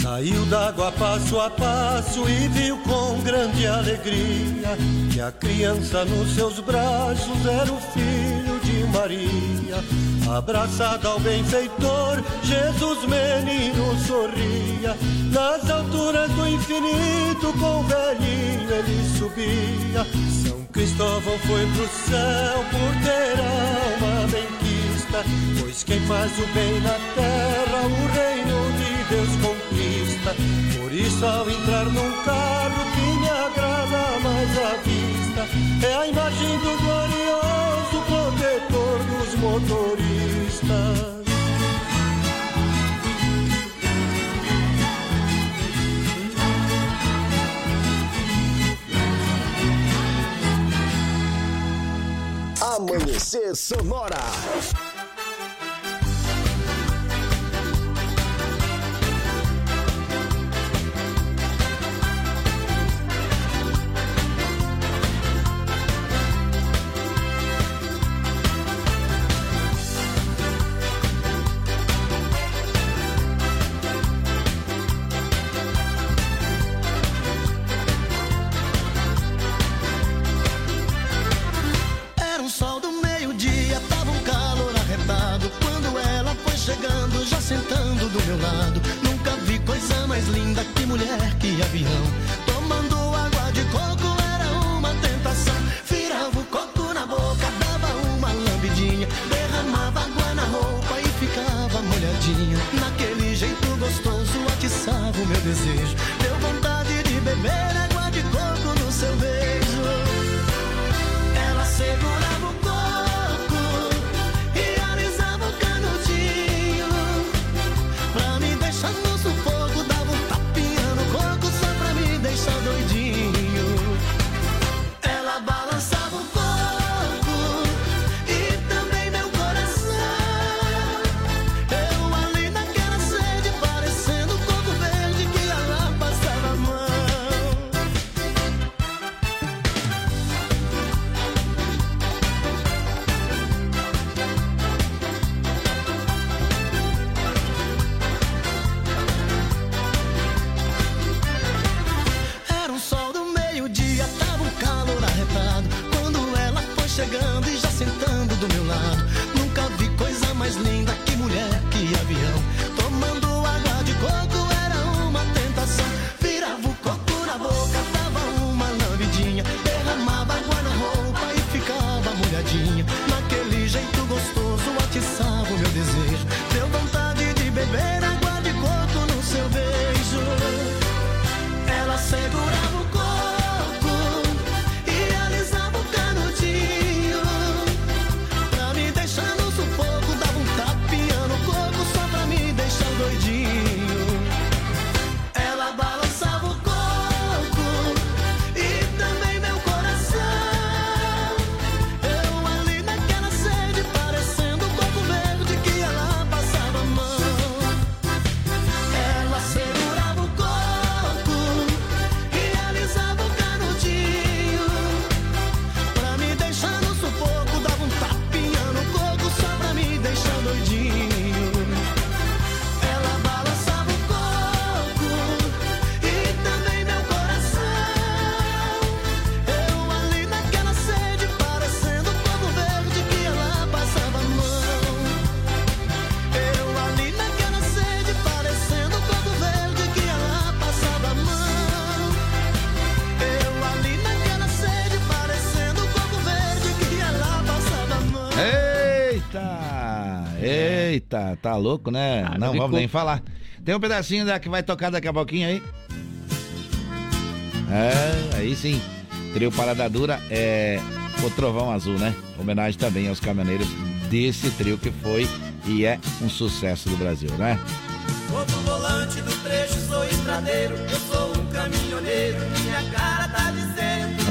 Saiu d'água passo a passo e viu com grande alegria que a criança nos seus braços era o filho de Maria. Abraçada ao benfeitor, Jesus menino sorria. Nas alturas do infinito, com o velhinho ele subia. São Cristóvão foi pro céu por ter alma benquista. Pois quem faz o bem na terra, o reino de Deus conquista. Por isso, ao entrar num carro que me agrada mais a vida é a imagem do glorioso protetor dos motoristas. Amanhecer Sonora. tá, tá louco, né? Ah, não vamos nem falar. Tem um pedacinho da que vai tocar daqui a pouquinho aí. É, aí sim. Trio Parada Dura é o Trovão Azul, né? Homenagem também aos caminhoneiros desse trio que foi e é um sucesso do Brasil, né? Volante do trecho, sou estradeiro, eu sou um caminhoneiro, minha cara tá dizendo.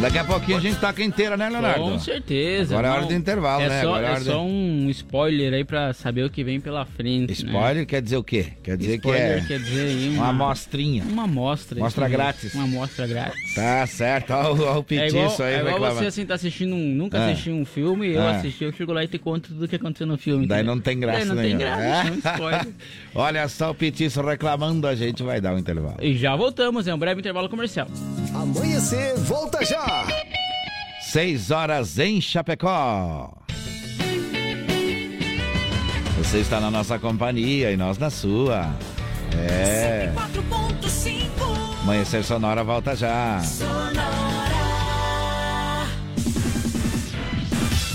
Daqui a pouquinho a gente toca inteira, né, Leonardo? Com certeza. Agora é hora não. do intervalo, é né? Só, Agora é hora do- só um spoiler aí pra saber o que vem pela frente. Spoiler quer dizer o quê? Quer dizer Spoiler que é quer dizer aí uma amostrinha. Uma amostra. Mostra isso grátis. Uma amostra grátis. Tá certo, olha o, o É petiço igual, aí é igual você assim tá assistindo um. Nunca Ah. assistiu um filme, eu Ah. assisti, eu chego lá e te conto tudo o que aconteceu no filme. Daí entendeu? não tem graça Daí não tem graça, de spoiler. Olha só o petiço reclamando, a gente vai dar um intervalo. E já voltamos, é um breve intervalo comercial. Amanhecer, volta já! 6 horas em Chapecó. Você está na nossa companhia e nós na sua. É. 4.5 Amanhecer Sonora volta já.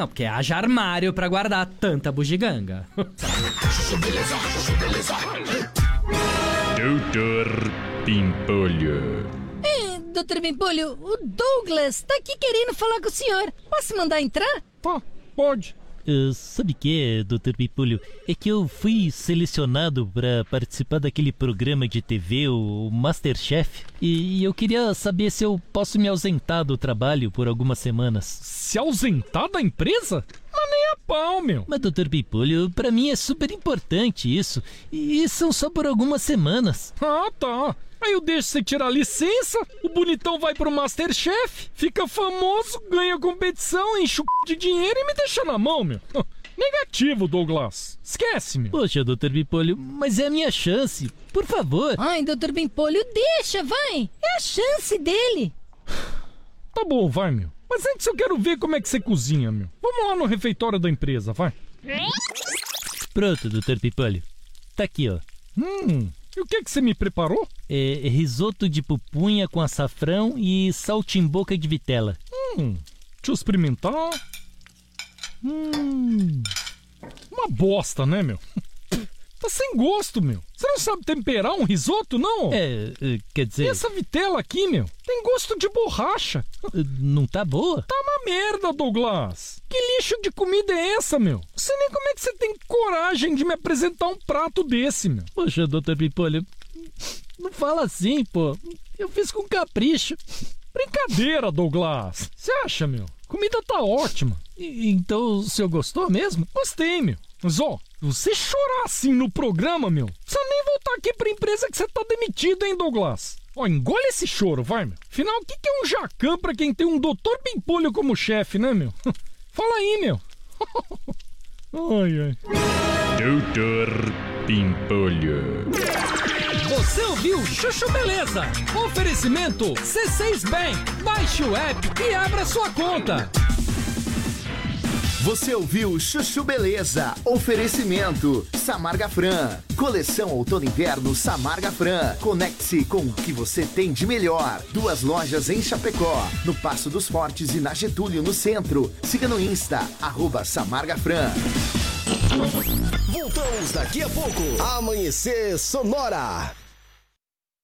Não, porque haja armário pra guardar tanta bugiganga. Doutor Pimpolho. É, doutor Bimpolho, o Douglas tá aqui querendo falar com o senhor. Posso mandar entrar? Pode. Sabe o que, Dr. Pipulho? É que eu fui selecionado para participar daquele programa de TV, o Masterchef, e, e eu queria saber se eu posso me ausentar do trabalho por algumas semanas. Se ausentar da empresa? Mas nem a pau, meu. Mas, Dr. Pipulho, pra mim é super importante isso, e são só por algumas semanas. Ah, tá. Aí eu deixo você tirar licença, o bonitão vai pro Masterchef, fica famoso, ganha competição, enche o c... de dinheiro e me deixa na mão, meu. Negativo, Douglas. Esquece, meu. Poxa, Dr. Pipolho, mas é a minha chance. Por favor. Ai, doutor Bimpolho, deixa, vai. É a chance dele. Tá bom, vai, meu. Mas antes eu quero ver como é que você cozinha, meu. Vamos lá no refeitório da empresa, vai. Pronto, Dr. Pipolho. Tá aqui, ó. Hum, e o que que você me preparou? É risoto de pupunha com açafrão e saltimboca de vitela. Hum, deixa eu experimentar. Hum, uma bosta, né, meu? Tá sem gosto, meu. Você não sabe temperar um risoto, não? É, é, quer dizer. E essa vitela aqui, meu? Tem gosto de borracha. Não tá boa? Tá uma merda, Douglas. Que lixo de comida é essa, meu? Não sei nem como é que você tem coragem de me apresentar um prato desse, meu. Poxa, doutor Pipolho, não fala assim, pô. Eu fiz com capricho. Brincadeira, Douglas. Você acha, meu? Comida tá ótima. E- então o senhor gostou mesmo? Gostei, meu. Mas, ó, você chorar assim no programa, meu, precisa nem voltar aqui pra empresa que você tá demitido, hein, Douglas? Ó, engole esse choro, vai, meu. Afinal, o que, que é um jacan pra quem tem um doutor Pimpolho como chefe, né, meu? Fala aí, meu. ai, ai. Doutor Pimpolho. Você ouviu Chuchu Beleza? Oferecimento C6 Bank. Baixe o app e abra sua conta. Você ouviu Chuchu Beleza? Oferecimento Samarga Fran. Coleção Outono Inverno Samarga Fran. Conecte-se com o que você tem de melhor. Duas lojas em Chapecó, no Passo dos Fortes e na Getúlio, no centro. Siga no Insta, arroba Samarga Fran. Voltamos daqui a pouco. Amanhecer Sonora.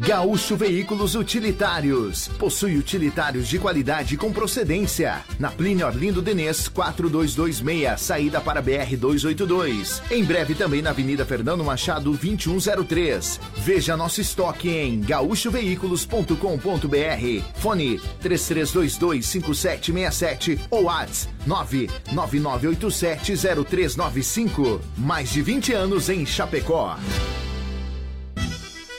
Gaúcho Veículos Utilitários. Possui utilitários de qualidade com procedência. Na Plínio Orlindo Denês, 4226, saída para BR 282. Em breve também na Avenida Fernando Machado, 2103. Veja nosso estoque em gaúchoveículos.com.br. Fone 33225767 ou WhatsApp 999870395. Mais de 20 anos em Chapecó.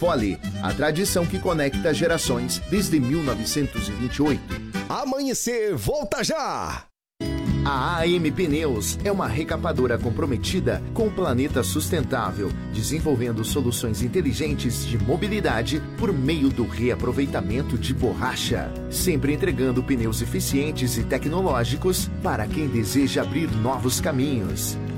Fole, a tradição que conecta gerações desde 1928. Amanhecer, volta já! A AM Pneus é uma recapadora comprometida com o planeta sustentável, desenvolvendo soluções inteligentes de mobilidade por meio do reaproveitamento de borracha, sempre entregando pneus eficientes e tecnológicos para quem deseja abrir novos caminhos.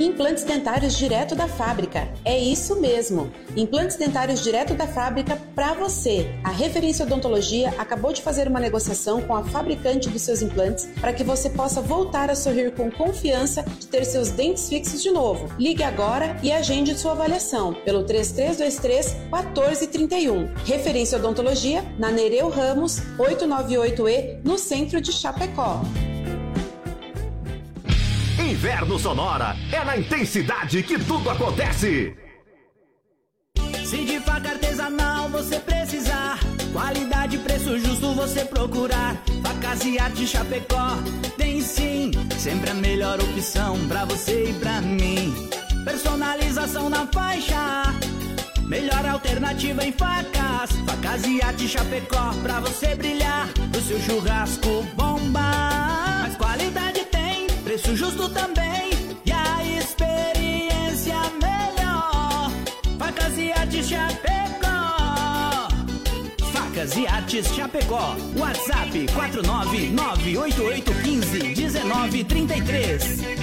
Implantes dentários direto da fábrica. É isso mesmo. Implantes dentários direto da fábrica para você. A Referência Odontologia acabou de fazer uma negociação com a fabricante dos seus implantes para que você possa voltar a sorrir com confiança de ter seus dentes fixos de novo. Ligue agora e agende sua avaliação pelo 3323 1431. Referência Odontologia na Nereu Ramos 898E no centro de Chapecó. Inverno Sonora é na intensidade que tudo acontece. Se de faca artesanal você precisar, qualidade e preço justo você procurar. Facas e arte Chapecó tem sim, sempre a melhor opção pra você e pra mim. Personalização na faixa, melhor alternativa em facas. Facas e arte Chapecó pra você brilhar, pro seu churrasco bombar. Mas qualidade preço justo também e a experiência melhor. Facas e Artes Chapecó. Facas e Artes Chapecó. WhatsApp 49988151933.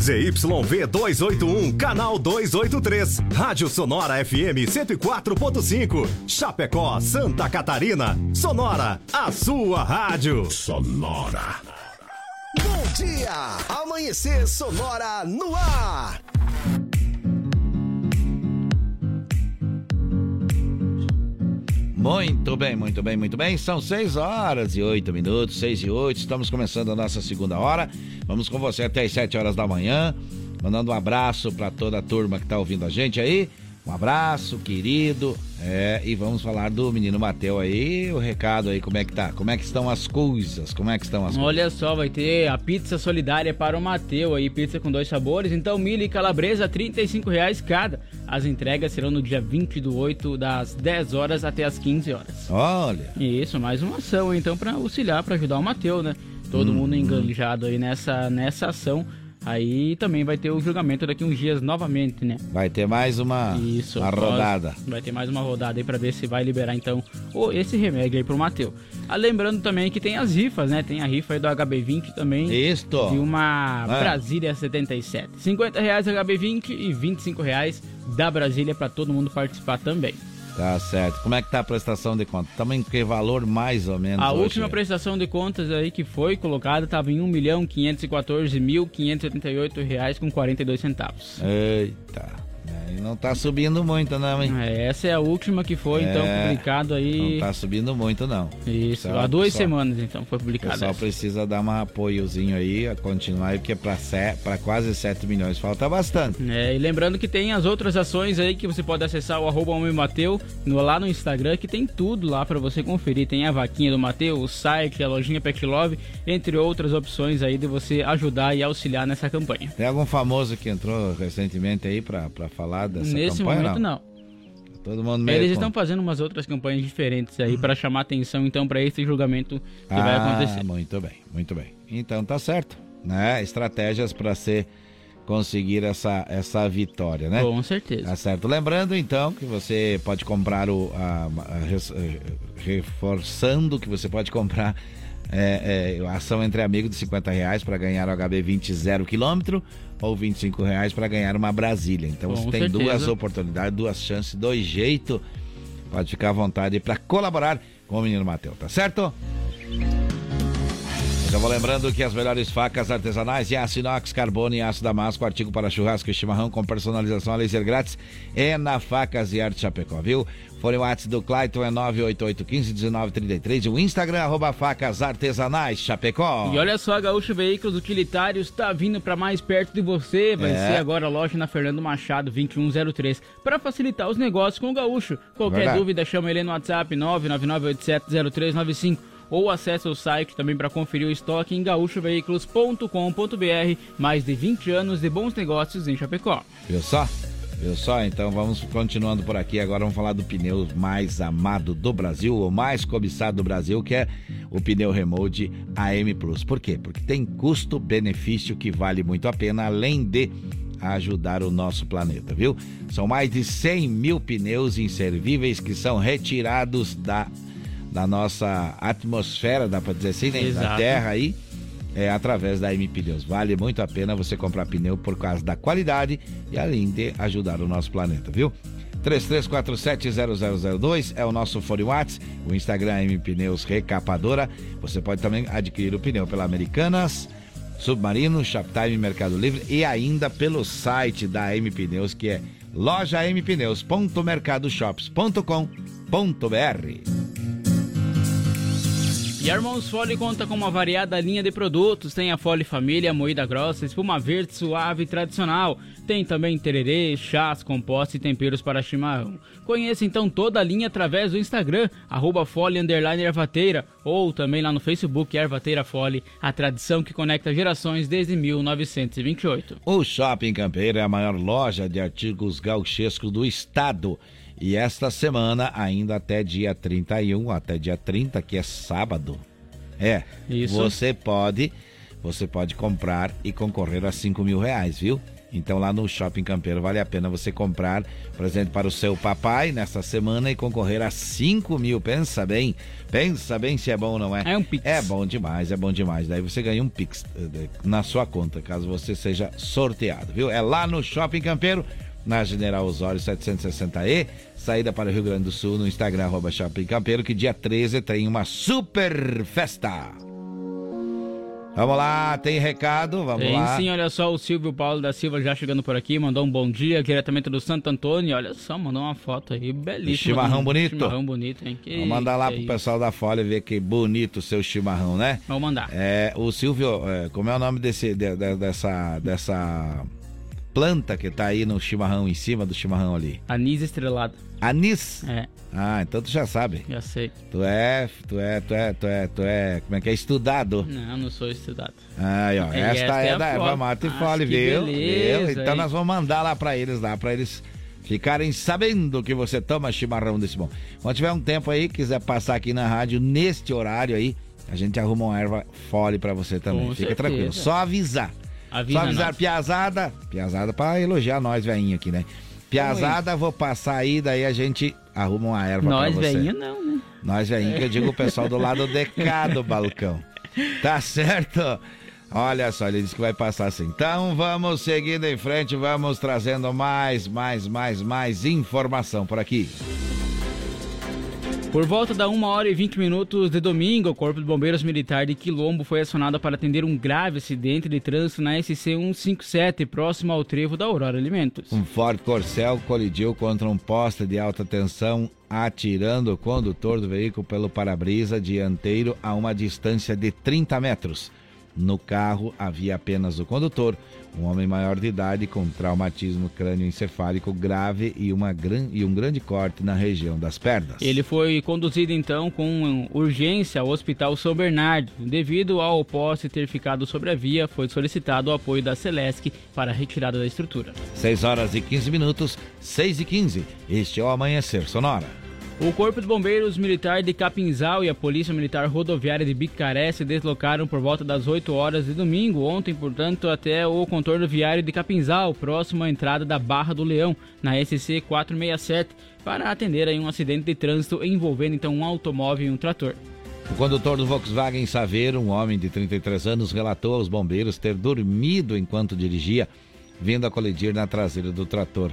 ZYV 281, canal 283. Rádio Sonora FM 104.5. Chapecó, Santa Catarina. Sonora, a sua rádio. Sonora. Dia! Amanhecer Sonora no ar. Muito bem, muito bem, muito bem. São 6 horas e 8 minutos, 6 e 8. Estamos começando a nossa segunda hora. Vamos com você até as 7 horas da manhã. Mandando um abraço para toda a turma que está ouvindo a gente aí. Um abraço, querido. É, e vamos falar do menino Mateu aí, o recado aí, como é que tá? Como é que estão as coisas? Como é que estão as Olha só, vai ter a pizza solidária para o Mateu aí, pizza com dois sabores. Então, milho e calabresa, 35 reais cada. As entregas serão no dia 20 do 8, das 10 horas até as 15 horas. Olha. Isso, mais uma ação então para auxiliar, para ajudar o Mateu, né? Todo Hum. mundo enganjado aí nessa, nessa ação. Aí também vai ter o julgamento daqui uns dias novamente, né? Vai ter mais uma, Isso, uma rodada. Vai ter mais uma rodada aí pra ver se vai liberar então esse remédio aí pro Mateu. Ah, lembrando também que tem as rifas, né? Tem a rifa aí do HB20 também. Isto. De uma Ah. Brasília 77. 50 reais HB20 e 25 reais da Brasília pra todo mundo participar também. Tá certo. Como é que tá a prestação de conta? Também que valor mais ou menos A hoje? última prestação de contas aí que foi colocada estava em 1.514.588 reais com 42 centavos. Eita. Aí não tá subindo muito não, hein? É, essa é a última que foi então É, publicado aí. Não tá subindo muito não. Isso, há duas semanas então foi O publicado. pessoal essa. precisa dar um apoiozinho aí, a continuar aí, porque pra, se- pra quase 7 milhões falta bastante. É, e lembrando que tem as outras ações aí que você pode acessar o arroba Homem Mateu no, lá no Instagram, que tem tudo lá pra você conferir. Tem a vaquinha do Mateu, o site, a lojinha Pet Love, entre outras opções aí de você ajudar e auxiliar nessa campanha. Tem algum famoso que entrou recentemente aí pra, pra falar dessa Nesse campanha? momento não. Todo mundo meio Eles com- estão fazendo umas outras campanhas diferentes aí pra chamar atenção então pra esse julgamento que vai Ah, acontecer. muito bem, muito bem. Então tá certo, né? Estratégias para ser conseguir essa, essa vitória, né? Com certeza. Tá certo. Lembrando então que você pode comprar o a, a- res- eh, reforçando que você pode comprar é, é, a ação entre amigos de 50 reais para ganhar o HB20 zero quilômetro ou 25 reais para ganhar uma Brasília. Então Com você tem certeza. duas oportunidades, duas chances, dois jeitos. Pode ficar à vontade para colaborar com o menino Mateu, tá certo? Eu já vou lembrando que as melhores facas artesanais em aço inox, carbono e aço damasco, artigo para churrasco e chimarrão com personalização a laser grátis é na Facas e Arte Chapecó, viu? Fone WhatsApp do Clayton é 988151933 e o Instagram arroba facas artesanais Chapecó. E olha só, Gaúcho Veículos Utilitários está vindo para mais perto de você. Vai É. ser agora a loja na Fernando Machado 2103 para facilitar os negócios com o Gaúcho. Qualquer Verdade. dúvida, chama ele no WhatsApp 999870395 ou acesse o site também para conferir o estoque em gaúchoveículos.com.br. Mais de 20 anos de bons negócios em Chapecó. Viu só? Viu só? Então vamos continuando por aqui. Agora vamos falar do pneu mais amado do Brasil, o mais cobiçado do Brasil, que é o pneu Remote AM Plus. Por quê? Porque tem custo-benefício que vale muito a pena, além de ajudar o nosso planeta, viu? São mais de 100 mil pneus inservíveis que são retirados da, da nossa atmosfera, dá pra dizer assim, né? Da. Terra aí é, através da M Pneus. Vale muito a pena você comprar pneu por causa da qualidade e além de ajudar o nosso planeta, viu? 33470002 é o nosso fone Whats, o Instagram é M Pneus Recapadora. Você pode também adquirir o pneu pela Americanas, Submarino, Shoptime, Mercado Livre e ainda pelo site da M Pneus que é lojampneus.mercadoshops.com.br. E a Irmãos Fole conta com uma variada linha de produtos. Tem a Fole Família, moída grossa, espuma verde suave e tradicional. Tem também tererê, chás, compostos e temperos para chimarrão. Conheça então toda a linha através do Instagram, arroba Fole Ervateira, ou também lá no Facebook Ervateira Fole, a tradição que conecta gerações desde 1928. O Shopping Campeiro é a maior loja de artigos gauchescos do estado. E esta semana, ainda até dia 31, até dia 30, que é sábado. É, Isso. você pode, você pode comprar e concorrer a 5 mil reais, viu? Então lá no Shopping Campeiro vale a pena você comprar presente para o seu papai nessa semana e concorrer a 5 mil. Pensa bem, pensa bem se é bom ou não é. É um Pix. É bom demais, é bom demais. Daí você ganha um Pix eh, na sua conta, caso você seja sorteado, viu? É lá no Shopping Campeiro, na General Osório 760E, saída para o Rio Grande do Sul, no Instagram, arroba Shopping Campeiro, que dia 13 tem uma super festa. Vamos lá, tem recado, vamos Tem lá. sim, olha só, o Silvio Paulo da Silva já chegando por aqui, mandou um bom dia diretamente do Santo Antônio. Olha só, mandou uma foto aí, belíssima. Chimarrão bonito. Chimarrão bonito, hein? Que Vamos mandar lá pro é pessoal da Folha ver que bonito o seu chimarrão, né? Vamos mandar. É, o Silvio, é, como é o nome desse, de- de- dessa, dessa planta que tá aí no chimarrão, em cima do chimarrão ali? Anis estrelado. Anis? É. Ah, então tu já sabe. Já sei. Tu é, tu é, tu é, tu é, tu é, como é que é? Estudado. Não, não sou estudado. Aí, ó, E esta, esta é, é da Eva. Mata e Fole, viu? beleza, Viu? Então hein? nós vamos mandar lá pra eles, lá, pra eles ficarem sabendo que você toma chimarrão desse bom. Quando tiver um tempo aí, quiser passar aqui na rádio, neste horário aí, a gente arruma uma erva Fole pra você também. Com Fica certeza. tranquilo. Só avisar. Avisa Só avisar nós. Piazada. Piazada pra elogiar nós, velhinho aqui, né? Piazada, vou passar aí, daí a gente arruma uma erva Nós, pra você. velhinho, não, né? Nós, velhinho, que eu digo o pessoal do lado de cá do balcão. Tá certo? Olha só, ele disse que vai passar assim. Então vamos seguindo em frente, vamos trazendo mais, mais, mais, mais informação por aqui. Por volta da 1 hora e 20 minutos de domingo, o Corpo de Bombeiros Militar de Quilombo foi acionado para atender um grave acidente de trânsito na SC 157, próximo ao trevo da Aurora Alimentos. Um Ford Corcel colidiu contra um poste de alta tensão, atirando o condutor do veículo pelo para-brisa dianteiro a uma distância de 30 metros. No carro havia apenas o condutor, um homem maior de idade com traumatismo crânioencefálico grave e, uma gran... e um grande corte na região das pernas. Ele foi conduzido então com urgência ao Hospital São Bernardo. Devido ao poste ter ficado sobre a via, foi solicitado o apoio da Celesc para a retirada da estrutura. 6 horas e 15 minutos, 6 e 15. Este é o Amanhecer Sonora. O Corpo de Bombeiros Militar de Capinzal e a Polícia Militar Rodoviária de Bicaré se deslocaram por volta das 8 horas de domingo, ontem, portanto, até o contorno viário de Capinzal, próximo à entrada da Barra do Leão, na SC 467, para atender aí um acidente de trânsito envolvendo então um automóvel e um trator. O condutor do Volkswagen Saveiro, um homem de 33 anos, relatou aos bombeiros ter dormido enquanto dirigia, vindo a colidir na traseira do trator.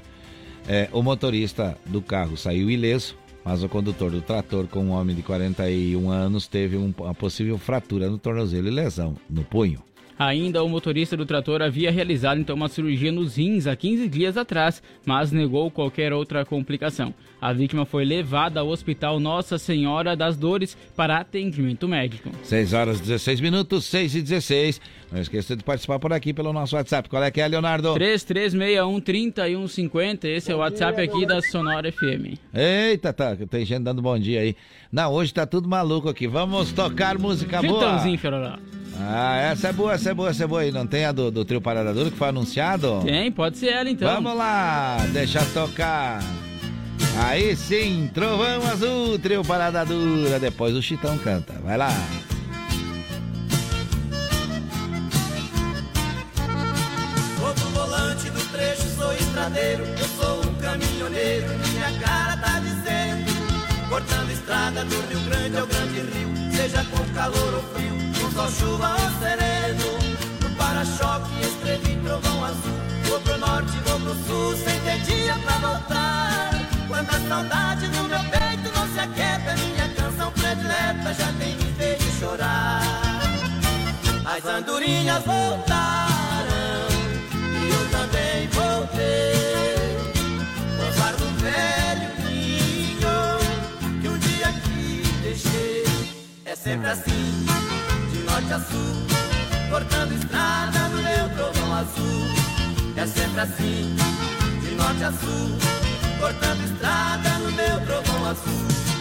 É, o motorista do carro saiu ileso, mas o condutor do trator, com um homem de 41 anos, teve um- uma possível fratura no tornozelo e lesão no punho. Ainda o motorista do trator havia realizado então uma cirurgia nos rins há 15 dias atrás, mas negou qualquer outra complicação. A vítima foi levada ao Hospital Nossa Senhora das Dores para atendimento médico. 6 horas e 16 minutos, 6 e 16. Não esqueça de participar por aqui pelo nosso WhatsApp. Qual é que é, Leonardo? 3361-3150, esse é o WhatsApp aqui da Sonora FM. Eita, tá, tem gente dando bom dia aí. Não, hoje tá tudo maluco aqui. Vamos tocar música boa. Vitãozinho, Feroró. Ah, essa é boa, essa é boa, essa é boa aí. Não tem a do, do trio Parada Dura que foi anunciado? Tem, pode ser ela então. Vamos lá, deixa tocar. Aí sim, Trovão Azul, trio Parada Dura. Depois o Chitão canta. Vai lá. Estradeiro, eu sou um caminhoneiro, minha cara tá dizendo. Cortando estrada do Rio Grande ao Grande Rio, seja com calor ou frio, com sol, chuva ou sereno. No para-choque escrevi trovão azul, vou pro norte, vou pro sul, sem ter dia pra voltar. Quando a saudade no meu peito não se aquieta, minha canção predileta já tem me feito chorar. As andorinhas voltaram e eu também voltei. Sempre assim, de norte a sul, cortando estrada no meu trovão azul. É sempre assim, de norte a sul, cortando estrada no meu trovão azul.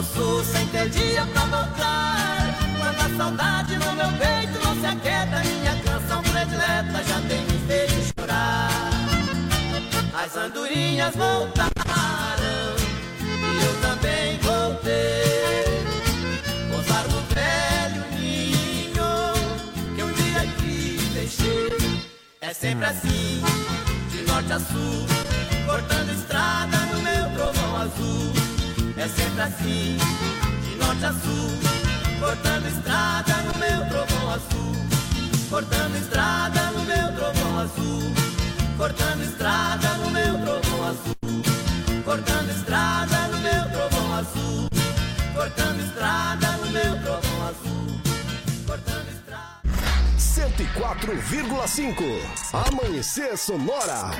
Pro sul, sem ter dia pra voltar. Quando a saudade no meu peito não se aquieta, minha canção predileta já tem me feito chorar. As andorinhas voltaram e eu também voltei. Pousar no velho ninho que um dia aqui deixei. É sempre assim, de norte a sul, cortando estrada no meu trovão azul. É sempre assim, de norte a sul, cortando estrada no meu trovão azul. Cortando estrada no meu trovão azul. Cortando estrada no meu trovão azul. Cortando estrada no meu trovão azul. Cortando estrada no meu trovão azul. Cortando estrada. 104,5. Amanhecer Sonora.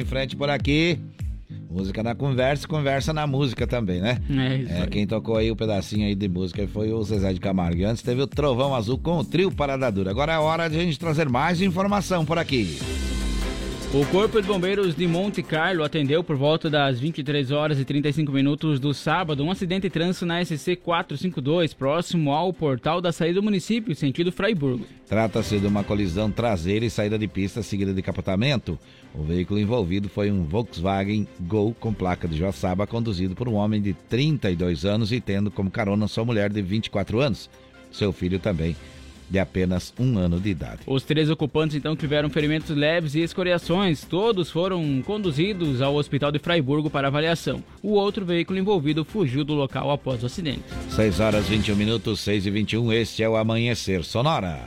Em frente por aqui. Música na conversa, conversa na música também, né? É, isso aí. quem tocou aí o pedacinho aí de música foi o Zezé de Camargo. E antes teve o Trovão Azul com o trio Parada Dura. Agora é hora de a gente trazer mais informação por aqui. O Corpo de Bombeiros de Monte Carlo atendeu por volta das 23 horas e 35 minutos do sábado um acidente de trânsito na SC 452, próximo ao portal da saída do município, sentido Fraiburgo. Trata-se de uma colisão traseira e saída de pista seguida de capotamento. O veículo envolvido foi um Volkswagen Gol com placa de Joaçaba, conduzido por um homem de 32 anos e tendo como carona sua mulher de 24 anos. Seu filho também, de apenas um ano de idade. Os três ocupantes então tiveram ferimentos leves e escoriações. Todos foram conduzidos ao hospital de Fraiburgo para avaliação. O outro veículo envolvido fugiu do local após o acidente. 6 horas 21 minutos, 6 e 21. Este é o Amanhecer Sonora.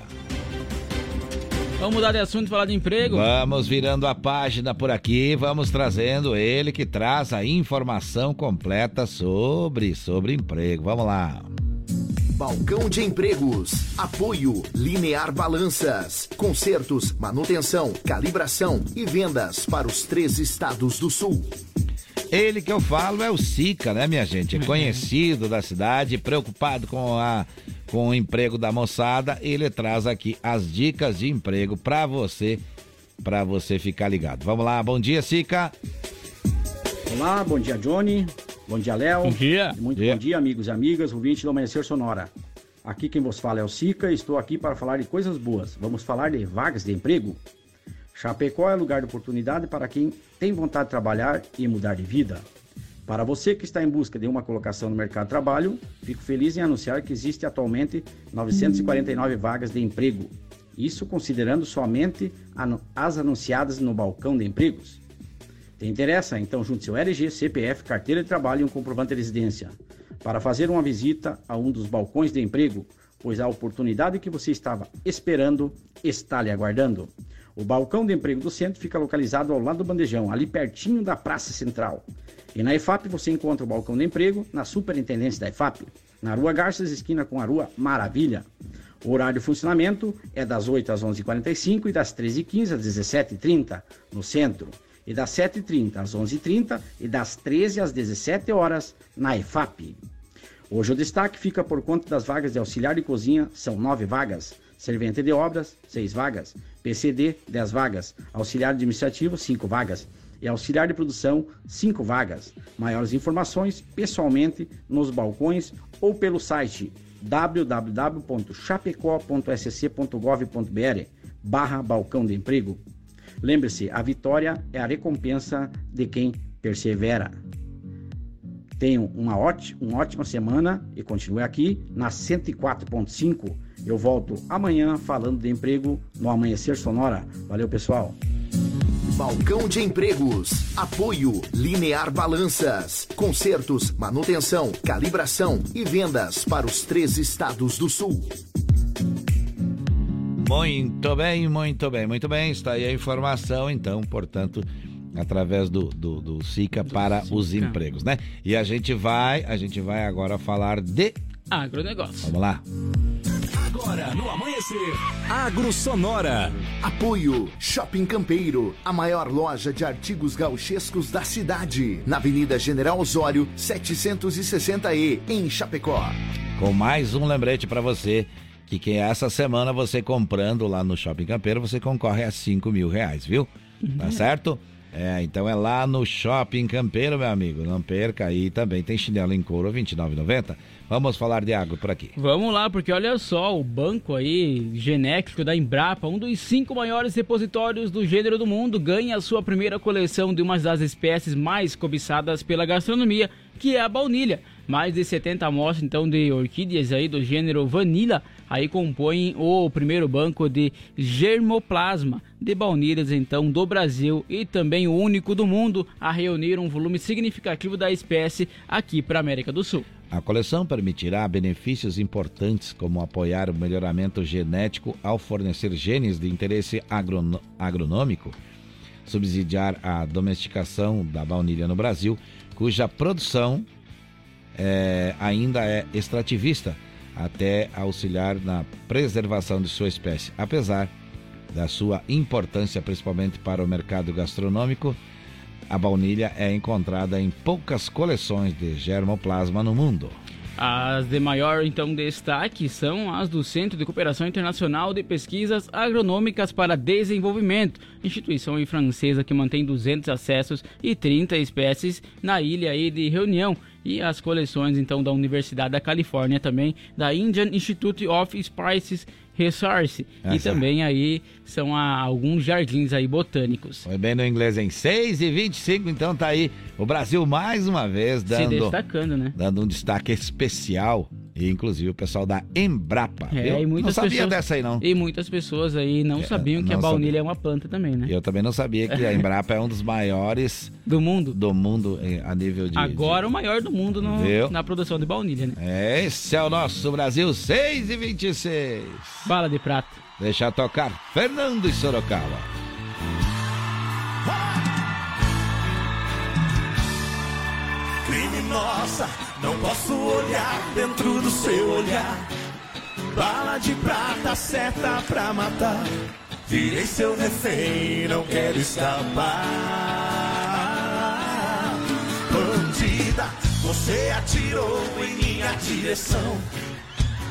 Vamos mudar de assunto e falar de emprego? Vamos virando a página por aqui, vamos trazendo ele que traz a informação completa sobre, sobre emprego. Vamos lá. Balcão de Empregos. Apoio Linear Balanças. Consertos, manutenção, calibração e vendas para os três estados do sul. Ele que eu falo é o Sica, né, minha gente? É conhecido da cidade, preocupado com, a, com o emprego da moçada. Ele traz aqui as dicas de emprego para você, para você ficar ligado. Vamos lá, bom dia, Sica. Olá, bom dia, Johnny. Bom dia, Léo. Bom dia. Muito Dia. bom dia, amigos e amigas, ouvintes do Amanhecer Sonora. Aqui quem vos fala é o Sica e estou aqui para falar de coisas boas. Vamos falar de vagas de emprego? Chapecó é lugar de oportunidade para quem tem vontade de trabalhar e mudar de vida. Para você que está em busca de uma colocação no mercado de trabalho, fico feliz em anunciar que existe atualmente 949 vagas de emprego. Isso considerando somente as anunciadas no balcão de empregos. Te interessa? Então junte seu RG, CPF, carteira de trabalho e um comprovante de residência para fazer uma visita a um dos balcões de emprego, pois a oportunidade que você estava esperando está lhe aguardando. O balcão de emprego do centro fica localizado ao lado do bandejão, ali pertinho da Praça Central. E na EFAP você encontra o balcão de emprego na Superintendência da EFAP, na Rua Garças, esquina com a Rua Maravilha. O horário de funcionamento é das 8 às 11h45 e das 13h15 às 17h30 no centro. E das 7h30 às 11h30 e das 13 às 17 horas na EFAP. Hoje o destaque fica por conta das vagas de auxiliar de cozinha, são nove vagas. Servente de obras, seis vagas. PCD, 10 vagas. Auxiliar administrativo, 5 vagas. E auxiliar de produção, 5 vagas. Maiores informações pessoalmente nos balcões ou pelo site www.chapecó.sc.gov.br barra balcão de emprego. Lembre-se, a vitória é a recompensa de quem persevera. Tenham uma, ótima, uma ótima semana e continue aqui na 104.5. Eu volto amanhã falando de emprego no Amanhecer Sonora. Valeu, pessoal. Balcão de Empregos. Apoio Linear Balanças. Consertos, manutenção, calibração e vendas para os três estados do sul. Muito bem, muito bem, muito bem. Está aí a informação, então, portanto, através do, do, do SICA para os empregos, né? E a gente vai, a gente vai agora falar de Agronegócio. Vamos lá. Agora no amanhecer, Agro Sonora. Apoio Shopping Campeiro, a maior loja de artigos gauchescos da cidade, na Avenida General Osório, 760E, em Chapecó. Com mais um lembrete para você que quem essa semana você comprando lá no Shopping Campeiro, você concorre a 5 mil reais, viu? Tá certo? É, então é lá no Shopping Campeiro, meu amigo. Não perca aí também. Tem chinelo em couro R$ 29,90. Vamos falar de água por aqui. Vamos lá, porque olha só, o banco aí, genético da Embrapa, um dos cinco maiores repositórios do gênero do mundo, ganha a sua primeira coleção de uma das espécies mais cobiçadas pela gastronomia, que é a baunilha. Mais de 70 amostras, então, de orquídeas aí do gênero Vanilla, aí compõem o primeiro banco de germoplasma de baunilhas, então, do Brasil e também o único do mundo a reunir um volume significativo da espécie aqui para a América do Sul. A coleção permitirá benefícios importantes, como apoiar o melhoramento genético ao fornecer genes de interesse agronômico, subsidiar a domesticação da baunilha no Brasil, cuja produção é, ainda é extrativista, até auxiliar na preservação de sua espécie, apesar da sua importância principalmente para o mercado gastronômico. A baunilha é encontrada em poucas coleções de germoplasma no mundo. As de maior então destaque são as do Centro de Cooperação Internacional de Pesquisas Agronômicas para Desenvolvimento, instituição francesa que mantém 200 acessos e 30 espécies na ilha de Reunião, e as coleções então da Universidade da Califórnia também, da Indian Institute of Spices Resource e Essa. também aí são a- alguns jardins aí botânicos. Foi bem no inglês em 6 e 25, então tá aí o Brasil mais uma vez Se dando, destacando, né? dando um destaque especial, e inclusive o pessoal da Embrapa. É, e muitas não sabia pessoas, dessa aí não. E muitas pessoas aí não sabiam que a não baunilha é uma planta também, né? Eu também não sabia que a Embrapa é um dos maiores do mundo. Do mundo eh, a nível de. Agora o maior do mundo no- na produção de baunilha, né? É, esse é o nosso Brasil 6 e 26. Bala de prata. Deixa tocar Fernando e Sorocaba. Criminosa, não posso olhar dentro do seu olhar. Bala de prata, seta pra matar. Virei seu refém, não quero escapar. Bandida, você atirou em minha direção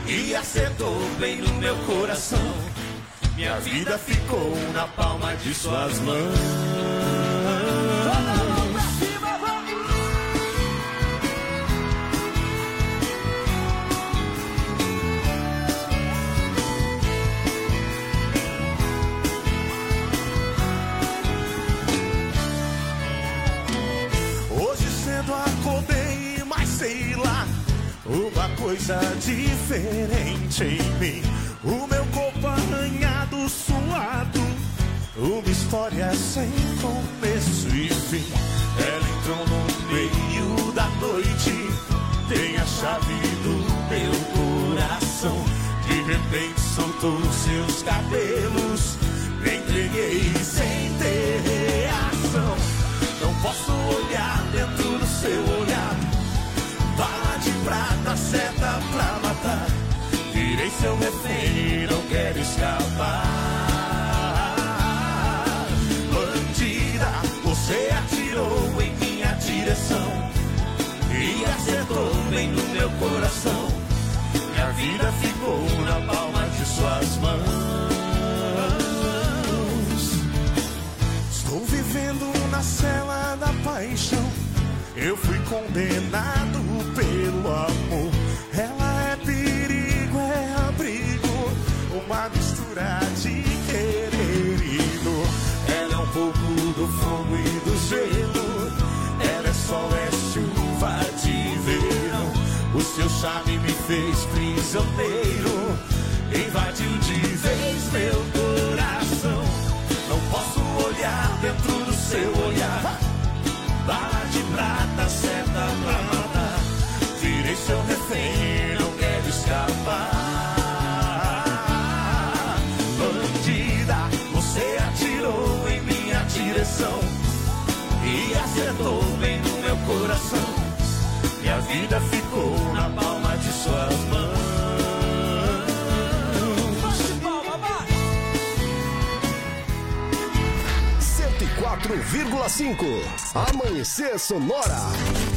e acertou bem no meu coração. Minha vida ficou na palma de suas mãos. Coisa diferente em mim. O meu corpo arranhado, suado, uma história sem começo e fim. Ela entrou no meio da noite, tem a chave do meu coração. De repente soltou seus cabelos, me entreguei sem ter reação. Não posso olhar dentro do seu olhar. Bala de prata, seta pra matar. Virei seu refém, não quero escapar. Bandida, você atirou em minha direção e acertou bem no meu coração. Minha vida ficou na palma de suas mãos. Estou vivendo na cela da paixão. Eu fui condenado do fogo e do gelo. Ela é sol, é chuva de verão. O seu charme me fez prisioneiro. Invadiu de vez meu coração. Não posso olhar dentro do seu olhar. Vida ficou na palma de suas mãos. 104,5 Amanhecer Sonora.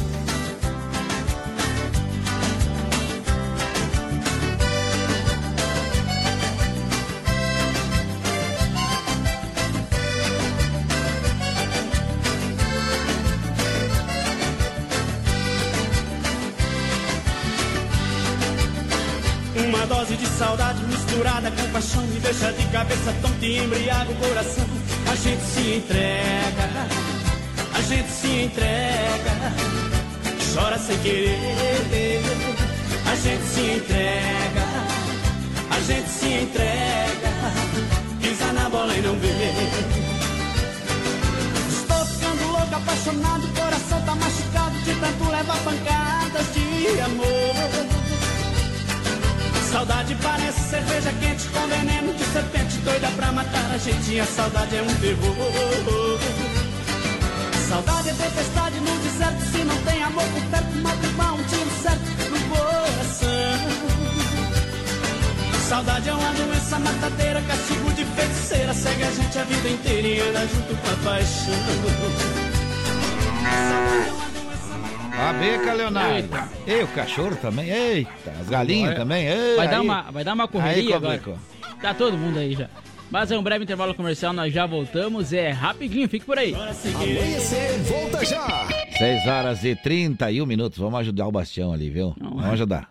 Misturada com paixão me deixa de cabeça tonta e embriaga o coração. A gente se entrega, a gente se entrega, chora sem querer. A gente se entrega, a gente se entrega, pisa na bola e não vê. Estou ficando louco, apaixonado, o coração tá machucado de tanto levar pancadas de amor. Saudade parece cerveja quente com veneno de serpente doida pra matar a gente. A saudade é um terror. Saudade é tempestade no deserto. Se não tem amor por perto, mata um tiro certo no coração. Saudade é uma doença matadeira, castigo de feiticeira. Segue a gente a vida inteira e anda junto com a paixão. A beca, Leonardo. E o cachorro também. Eita, as galinhas também. Ei, Vai dar, uma, vai dar uma correria aí agora. Tá todo mundo aí já. Mas é um breve intervalo comercial, nós já voltamos. É rapidinho, fique por aí. Amanhecer, volta já. 6 horas e 31 minutos. Vamos ajudar o Bastião ali, viu? Vamos ajudar.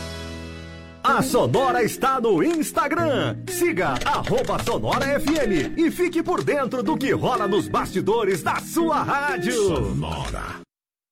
A Sonora está no Instagram. Siga arroba Sonora FM e fique por dentro do que rola nos bastidores da sua rádio. Sonora.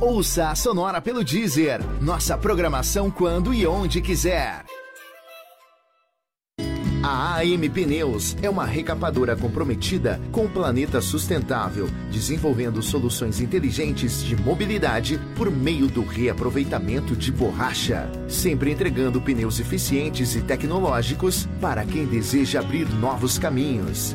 Ouça a Sonora pelo Deezer. Nossa programação quando e onde quiser. A AM Pneus é uma recapadora comprometida com o planeta sustentável, desenvolvendo soluções inteligentes de mobilidade por meio do reaproveitamento de borracha, sempre entregando pneus eficientes e tecnológicos para quem deseja abrir novos caminhos.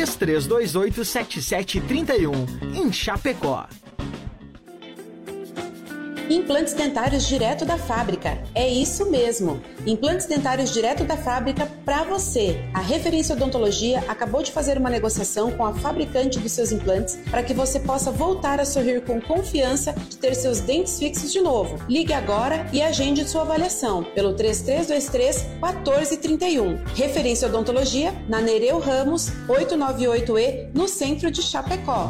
33287731 em Chapecó. Implantes dentários direto da fábrica. É isso mesmo. Implantes dentários direto da fábrica para você. A Referência Odontologia acabou de fazer uma negociação com a fabricante dos seus implantes para que você possa voltar a sorrir com confiança de ter seus dentes fixos de novo. Ligue agora e agende sua avaliação pelo 3323 1431. Referência Odontologia na Nereu Ramos 898E no centro de Chapecó.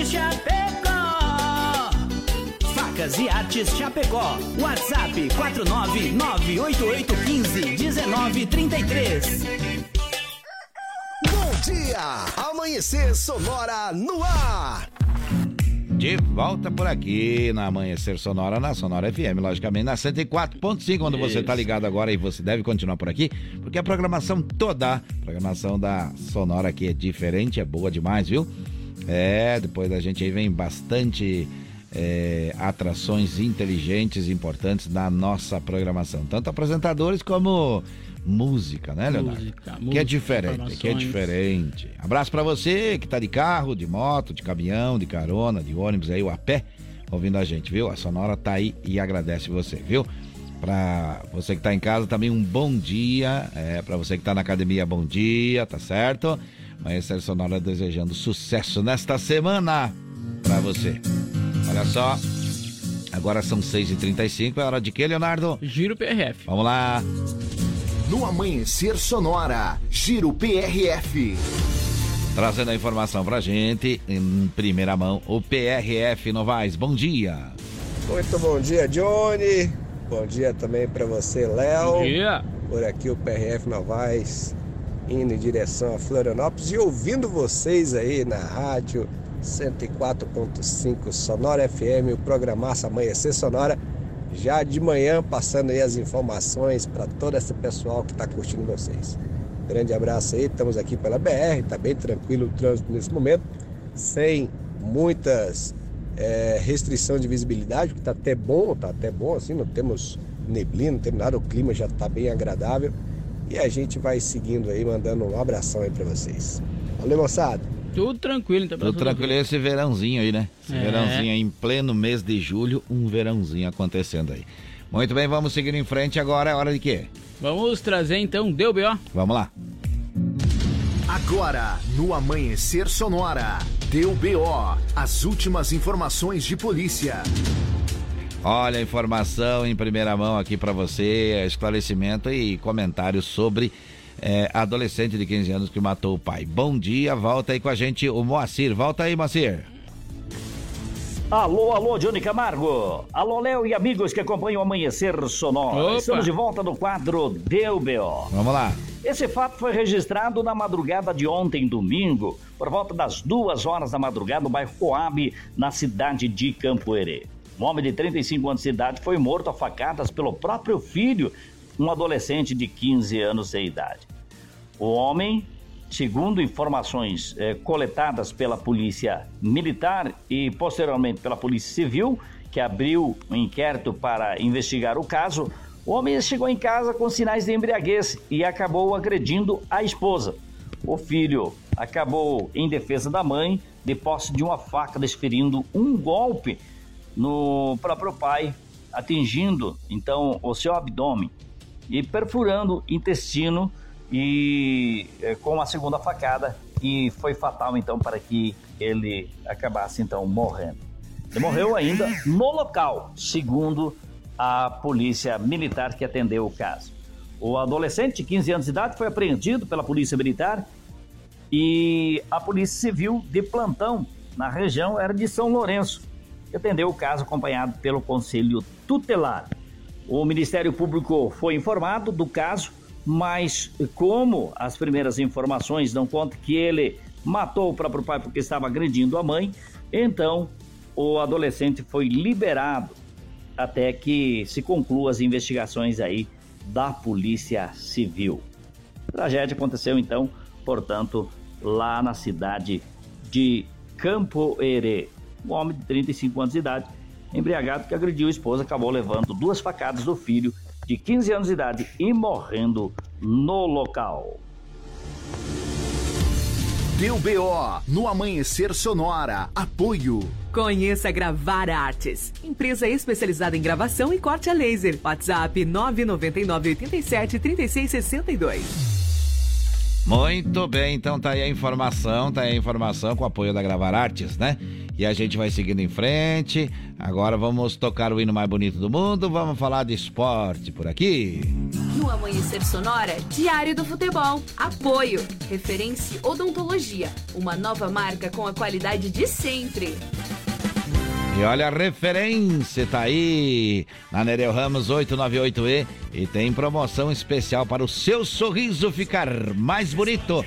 Artes Chapecó. Facas e Artes Chapecó. WhatsApp 49988151933. Bom dia! Amanhecer Sonora no ar! De volta por aqui na Amanhecer Sonora, na Sonora FM, logicamente na 104.5, quando você tá ligado agora e você deve continuar por aqui, porque a programação toda, a programação da Sonora aqui é diferente, é boa demais, viu? É, depois da gente aí vem bastante é, atrações inteligentes e importantes na nossa programação, tanto apresentadores como música, né, Leonardo? Música, que é música, diferente, que é diferente. Abraço pra você que tá de carro, de moto, de caminhão, de carona, de ônibus aí, ou a pé, ouvindo a gente, viu? A Sonora tá aí e agradece você, viu? Pra você que tá em casa também um bom dia, é, pra você que tá na academia, bom dia, tá certo? Mas a Sonora desejando sucesso nesta semana pra você. Olha só, agora são 6h35, é hora de quê, Leonardo? Giro PRF. Vamos lá. No Amanhecer Sonora, Giro PRF. Trazendo a informação pra gente, em primeira mão, o PRF Novaes. Bom dia. Muito bom dia, Johnny. Bom dia também para você, Léo. Bom dia. Por aqui o PRF Novaes indo em direção a Florianópolis e ouvindo vocês aí na rádio 104.5 Sonora FM, o programaço Amanhecer Sonora. Já de manhã passando aí as informações para todo esse pessoal que está curtindo vocês. Grande abraço aí, estamos aqui pela BR, tá bem tranquilo o trânsito nesse momento, sem muitas é, restrição de visibilidade, que tá até bom, tá até bom assim, não temos neblina, não temos nada, o clima já tá bem agradável. E a gente vai seguindo aí, mandando um abração aí para vocês. Valeu, moçada! Tudo tranquilo, então. Tudo tranquilo esse verãozinho aí, né? Esse É. verãozinho aí em pleno mês de julho, um verãozinho acontecendo aí. Muito bem, vamos seguir em frente agora, é hora de quê? Vamos trazer então, deu B.O. Vamos lá. Agora, no Amanhecer Sonora, deu BO, as últimas informações de polícia. Olha a informação em primeira mão aqui pra você, esclarecimento e comentários sobre é, adolescente de 15 anos que matou o pai. Bom dia, volta aí com a gente o Moacir. Volta aí, Moacir. Alô, alô, Johnny Camargo. Alô, Léo e amigos que acompanham o Amanhecer Sonora. Opa. Estamos de volta no quadro Deu B.O. Vamos lá. Esse fato foi registrado na madrugada de ontem, domingo, por volta das duas horas da madrugada, no bairro Coab, na cidade de Campoerê. Um homem de 35 anos de idade foi morto a facadas pelo próprio filho, um adolescente de 15 anos de idade. O homem, segundo informações eh, coletadas pela Polícia Militar e posteriormente pela Polícia Civil, que abriu um inquérito para investigar o caso, o homem chegou em casa com sinais de embriaguez e acabou agredindo a esposa. O filho acabou em defesa da mãe, de posse de uma faca, desferindo um golpe no próprio pai, atingindo então o seu abdômen e perfurando intestino e eh, com a segunda facada e foi fatal então para que ele acabasse então morrendo. Ele morreu ainda no local, segundo a polícia militar que atendeu o caso. O adolescente de 15 anos de idade foi apreendido pela polícia militar e a polícia civil de plantão na região era de São Lourenço, atendeu o caso acompanhado pelo conselho tutelar. O Ministério Público foi informado do caso, mas como as primeiras informações dão conta que ele matou o próprio pai porque estava agredindo a mãe, então o adolescente foi liberado até que se concluam as investigações aí da Polícia Civil. A tragédia aconteceu então, portanto, lá na cidade de Campo Herê. Um homem de 35 anos de idade, embriagado que agrediu a esposa, acabou levando duas facadas do filho de 15 anos de idade e morrendo no local. Deu BO no Amanhecer Sonora. Apoio. Conheça Gravar Artes, empresa especializada em gravação e corte a laser. WhatsApp 999 87 36 62. Muito bem, então tá aí a informação, tá aí a informação com o apoio da Gravar Artes, né? E a gente vai seguindo em frente. Agora vamos tocar o hino mais bonito do mundo, vamos falar de esporte por aqui. No Amanhecer Sonora, Diário do Futebol. Apoio. Referência Odontologia. Uma nova marca com a qualidade de sempre. E olha a referência, tá aí na Nereu Ramos 898E e tem promoção especial para o seu sorriso ficar mais bonito.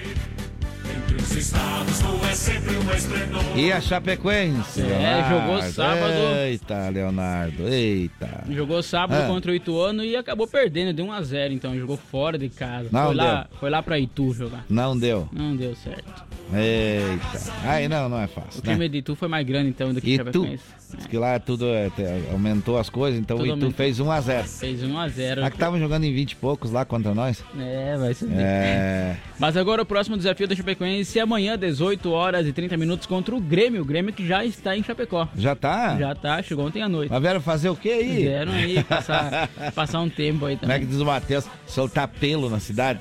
Estados, não é sempre uma esplendor. E a Chapecoense? É, Leonardo? jogou sábado. Eita, Leonardo, eita. Jogou sábado Ah. contra o Ituano e acabou perdendo, deu 1x0, então jogou fora de casa. Não foi, lá, deu. foi lá pra Itu jogar. Não deu. Não deu certo. Eita. Aí não, não é fácil. O né? time de Itu foi mais grande então do que o E tu? Chapecoense. Diz que lá tudo é, aumentou as coisas, então Tudo o Itu aumentou. fez 1 a 0 Fez 1x0. Lá que estavam jogando em 20 e poucos lá contra nós. É, vai ser. É. Mas agora o próximo desafio da Chapecoense é amanhã, 18 horas e 30 minutos, contra o Grêmio. O Grêmio que já está em Chapecó. Já tá? Já tá, chegou ontem à noite. Mas vieram fazer o que aí? Vieram aí passar, passar um tempo aí Como é também. que diz o Matheus? Soltar pelo na cidade?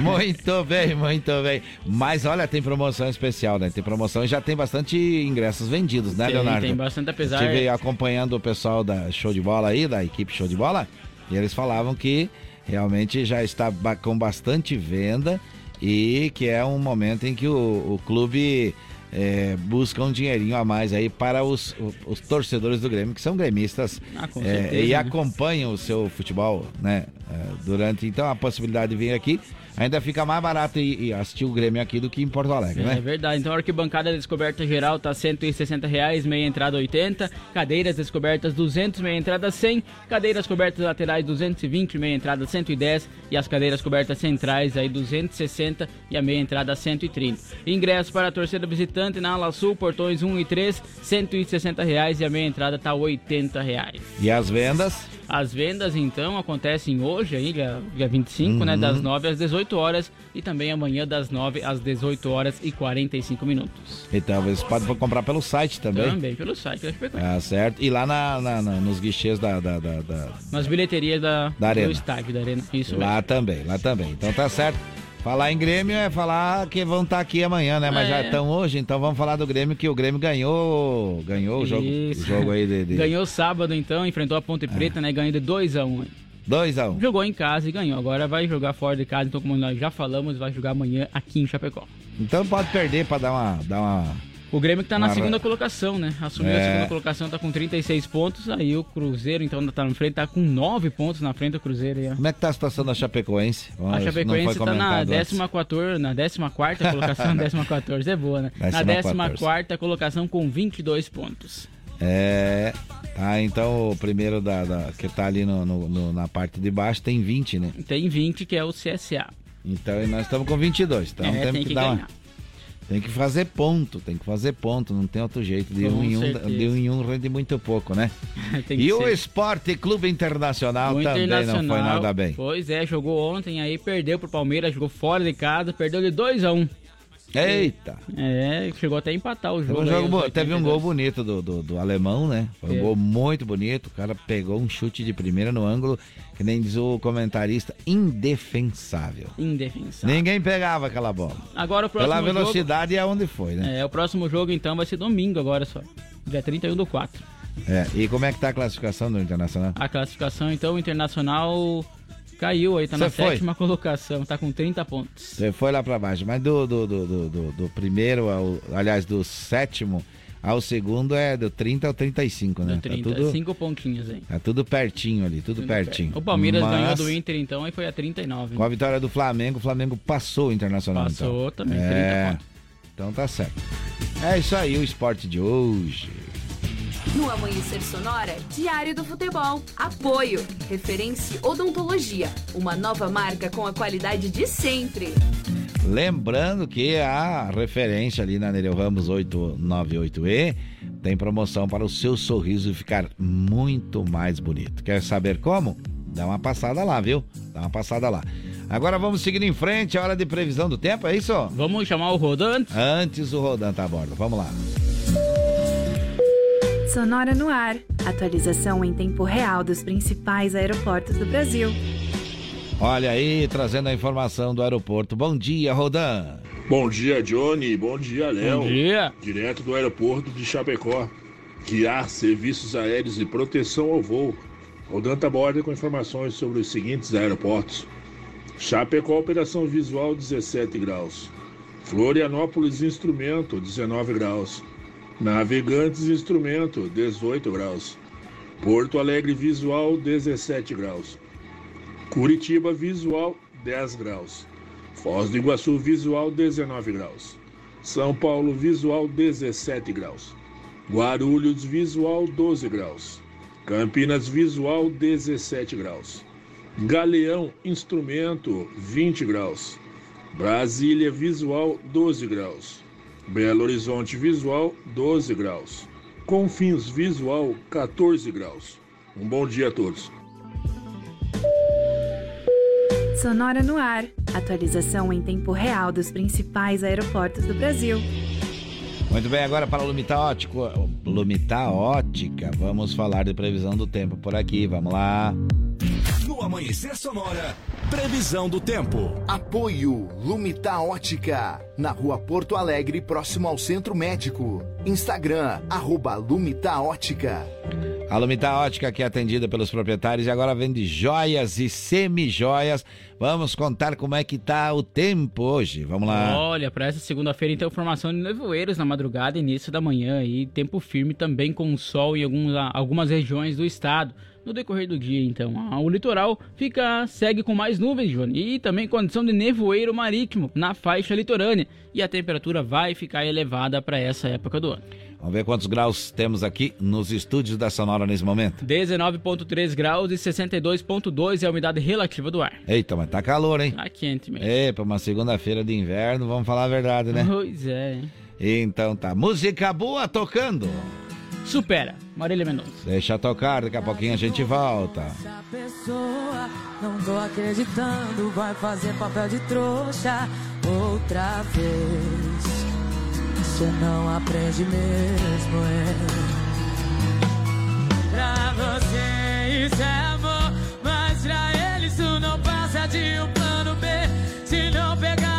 Muito bem, muito bem. Mas olha, tem promoção especial, né? Tem promoção e já tem bastante ingressos vendidos, né, Tem, Leonardo? tem bastante, apesar- Estive acompanhando o pessoal da Show de Bola aí, da equipe Show de Bola, e eles falavam que realmente já está com bastante venda e que é um momento em que o, o clube é, busca um dinheirinho a mais aí para os, os torcedores do Grêmio, que são gremistas Ah, é, certeza, e né? acompanham o seu futebol, né? é, durante então a possibilidade de vir aqui ainda fica mais barato e, e assistir o Grêmio aqui do que em Porto Alegre, É né? verdade. Então a arquibancada descoberta geral tá 160 reais, meia entrada 80, cadeiras descobertas 200, meia entrada 100, cadeiras cobertas laterais 220, meia entrada 110 e as cadeiras cobertas centrais aí 260 e a meia entrada 130. Ingressos para a torcida visitante na ala sul, portões 1 e 3, 160 reais e a meia entrada tá 80 reais. E as vendas? As vendas então acontecem hoje aí, dia, dia 25, né, Uhum. das 9 às 18 horas e também amanhã das 9 às 18 horas e 45 minutos. Então você pode comprar pelo site também. Também pelo site da Chapecoense. Ah, certo. E lá na, na- na- nos guichês da, da, da- da- Nas bilheterias da, Da arena. do estádio da arena. Isso lá também, lá também. Então tá certo. Falar em Grêmio é falar que vão estar aqui amanhã, né? Mas É. já estão hoje, então vamos falar do Grêmio, que o Grêmio ganhou ganhou o jogo, o jogo aí de, de Ganhou sábado então, enfrentou a Ponte Preta, né? Ganhou de 2x1. 2x1. Jogou em casa e ganhou. Agora vai jogar fora de casa, então como nós já falamos, vai jogar amanhã aqui em Chapecó. Então pode perder pra dar uma. Dar uma... O Grêmio que tá na Uma- segunda colocação, né? Assumiu É. a segunda colocação, tá com 36 pontos. Aí o Cruzeiro, então, tá na frente, tá com 9 pontos na frente do Cruzeiro. Aí, ó. Como é que tá a situação da Chapecoense? A Chapecoense tá na comentado antes. 14, na 14 colocação, 14 é boa, né? Na 14ª. 14 colocação com 22 pontos. É. Tá, então o primeiro da, da- que tá ali no, no- no- na parte de baixo tem 20, né? Tem 20, que é o CSA. Então e nós estamos com 22. Então É, temos tem que, que dar uma- ganhar. Tem que fazer ponto, tem que fazer ponto, não tem outro jeito. De Com um em um, de um em um rende muito pouco, né? E o ser. Esporte Clube Internacional O também não foi nada bem. Pois é, jogou ontem, aí perdeu pro Palmeiras, jogou fora de casa, perdeu de 2 a 1 Eita! É, chegou até a empatar o jogo. um, aí, jogo bo- teve um 82. gol bonito do, do, do alemão, né? Foi um É. gol muito bonito. O cara pegou um chute de primeira no ângulo, que nem diz o comentarista, indefensável. Indefensável. Ninguém pegava aquela bola. Agora o próximo Pela jogo- velocidade e aonde foi, né? É, o próximo jogo então vai ser domingo agora só. Dia 31 do 4. É, E como é que tá a classificação do Internacional? A classificação então, o Internacional caiu aí, tá na Você foi? sétima colocação, tá com 30 pontos. Você foi lá pra baixo, mas do, do, do, do, do- primeiro ao. Aliás, do sétimo ao segundo é do 30 ao 35, né? Do 30, Tá tudo, 5 pontinhos aí. tá tudo pertinho ali, tudo, pertinho. O Palmeiras Mas, ganhou do Inter então e foi a 39. Com a vitória do Flamengo, o Flamengo passou o Internacional. Passou então. também, 30 é, pontos. Então tá certo. É isso aí, o esporte de hoje. No Amanhecer Sonora, Diário do Futebol. Apoio. Referência Odontologia. Uma nova marca com a qualidade de sempre. Lembrando que a referência ali na Nereu Ramos 898E tem promoção para o seu sorriso ficar muito mais bonito. Quer saber como? Dá uma passada lá, viu? Dá uma passada lá. Agora vamos seguir em frente, a hora de previsão do tempo, é isso? Vamos chamar o Rodan antes? Antes o Rodan tá a bordo, vamos lá. Sonora no ar. Atualização em tempo real dos principais aeroportos do Brasil. Olha aí, trazendo a informação do aeroporto. Bom dia, Rodan. Bom dia, Johnny. Bom dia, Léo. Bom dia. Direto do aeroporto de Chapecó. Guiar serviços aéreos e proteção ao voo. Rodan tá borda com informações sobre os seguintes aeroportos. Chapecó, operação visual 17 graus. Florianópolis, instrumento 19 graus. Navegantes, instrumento 18 graus. Porto Alegre, visual 17 graus. Curitiba, visual 10 graus. Foz do Iguaçu, visual 19 graus. São Paulo, visual 17 graus. Guarulhos, visual 12 graus. Campinas, visual 17 graus. Galeão, instrumento 20 graus. Brasília, visual 12 graus. Belo Horizonte, visual 12 graus. Confins, visual 14 graus. Um bom dia a todos. Sonora no ar. Atualização em tempo real dos principais aeroportos do Brasil. Muito bem, agora para Lumita Ótico, Lumita Ótica, vamos falar de previsão do tempo por aqui, vamos lá. No Amanhecer Sonora, previsão do tempo. Apoio Lumita Ótica, na rua Porto Alegre, próximo ao Centro Médico. Instagram, arroba Lumita Ótica. A Lumita Ótica que é atendida pelos proprietários e agora vende joias e semi-joias. Vamos contar como é que tá o tempo hoje. Vamos lá. Olha, para essa segunda-feira, então, formação de nevoeiros na madrugada e início da manhã e tempo firme também com sol em alguns, algumas regiões do estado. No decorrer do dia, então, o litoral fica segue com mais nuvens, Johnny, e também condição de nevoeiro marítimo na faixa litorânea. E a temperatura vai ficar elevada para essa época do ano. Vamos ver quantos graus temos aqui nos estúdios da Sonora nesse momento. 19,3 graus e 62,2 é a umidade relativa do ar. Eita, mas tá calor, hein? Tá quente mesmo. É, pra uma segunda-feira de inverno, vamos falar a verdade, né? Pois é. Então tá, música boa tocando. Supera, Marília Mendonça. Deixa tocar, daqui a pouquinho a gente volta. Essa pessoa, não tô acreditando, vai fazer papel de trouxa outra vez. Você não aprende mesmo, é. Pra você isso é amor, mas pra ele isso não passa de um plano B. Se não pegar